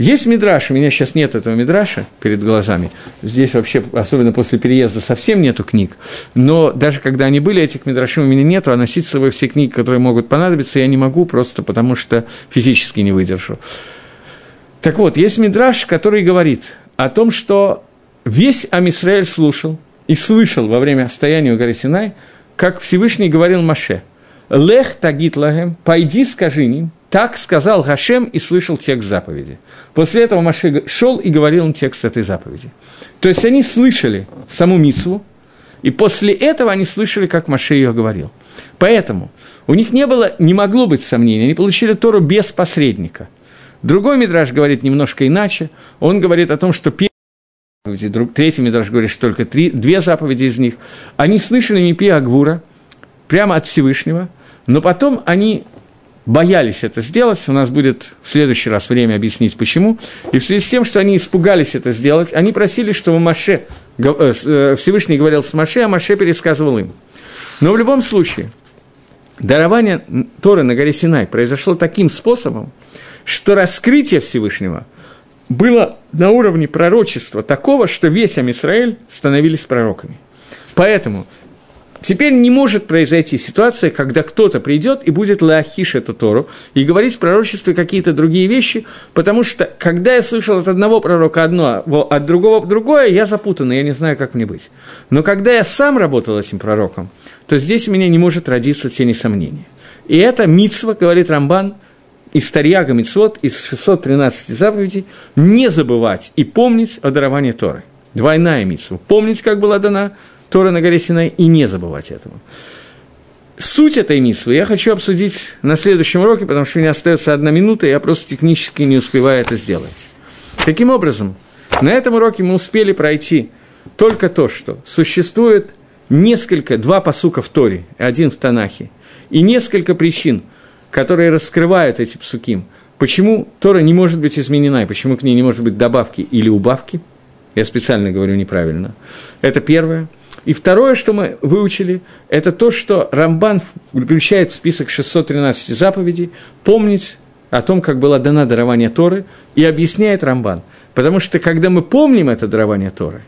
есть мидраш, у меня сейчас нет этого мидраша перед глазами. Здесь вообще, особенно после переезда, совсем нету книг. Но даже когда они были, этих мидрашей у меня нету, а носить с собой все книги, которые могут понадобиться, я не могу, просто потому что физически не выдержу. Так вот, есть мидраш, который говорит о том, что весь Амисраэль слушал и слышал во время стояния у горы Синай, как Всевышний говорил Маше, «Лех тагит лагем, пойди скажи им, так сказал Гашем и слышал текст заповеди. После этого Маше шел и говорил им текст этой заповеди. То есть они слышали саму Мицву, и после этого они слышали, как Маше ее говорил. Поэтому у них не было, не могло быть сомнений, они получили Тору без посредника. Другой Мидраж говорит немножко иначе. Он говорит о том, что первый третий Мидраж говорит, что только три, две заповеди из них. Они слышали Мипи Агвура прямо от Всевышнего, но потом они боялись это сделать, у нас будет в следующий раз время объяснить почему, и в связи с тем, что они испугались это сделать, они просили, чтобы Маше, э, э, Всевышний говорил с Маше, а Маше пересказывал им. Но в любом случае, дарование Торы на горе Синай произошло таким способом, что раскрытие Всевышнего было на уровне пророчества такого, что весь Амисраэль становились пророками. Поэтому Теперь не может произойти ситуация, когда кто-то придет и будет лахиш эту Тору и говорить в пророчестве какие-то другие вещи, потому что, когда я слышал от одного пророка одно, от другого другое, я запутан, я не знаю, как мне быть. Но когда я сам работал этим пророком, то здесь у меня не может родиться тени сомнения. И это мицва, говорит Рамбан, из Тарьяга Мицвод, из 613 заповедей, не забывать и помнить о даровании Торы. Двойная митсва. Помнить, как была дана Тора на горе Синай, и не забывать этого. Суть этой митсвы я хочу обсудить на следующем уроке, потому что у меня остается одна минута, и я просто технически не успеваю это сделать. Таким образом, на этом уроке мы успели пройти только то, что существует несколько, два посука в Торе, один в Танахе, и несколько причин, которые раскрывают эти псуким, почему Тора не может быть изменена, и почему к ней не может быть добавки или убавки. Я специально говорю неправильно. Это первое – и второе, что мы выучили, это то, что Рамбан включает в список 613 заповедей помнить о том, как было дано дарование Торы, и объясняет Рамбан. Потому что когда мы помним это дарование Торы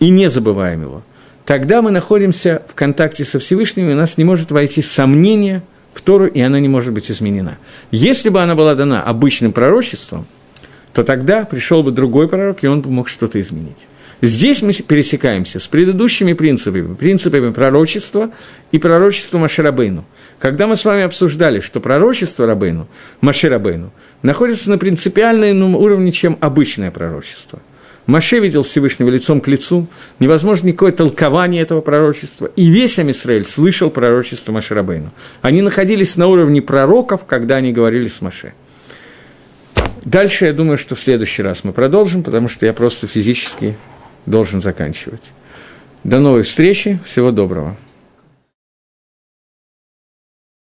и не забываем его, тогда мы находимся в контакте со Всевышним, и у нас не может войти сомнение в Тору, и она не может быть изменена. Если бы она была дана обычным пророчеством, то тогда пришел бы другой пророк, и он бы мог что-то изменить. Здесь мы пересекаемся с предыдущими принципами, принципами пророчества и пророчества Маширабейну. Когда мы с вами обсуждали, что пророчество Рабейну, Маширабейну, находится на принципиальном уровне, чем обычное пророчество. Маше видел Всевышнего лицом к лицу, невозможно никакое толкование этого пророчества, и весь Амисраэль слышал пророчество Маширабейну. Они находились на уровне пророков, когда они говорили с Маше. Дальше я думаю, что в следующий раз мы продолжим, потому что я просто физически должен заканчивать. До новой встречи, всего доброго.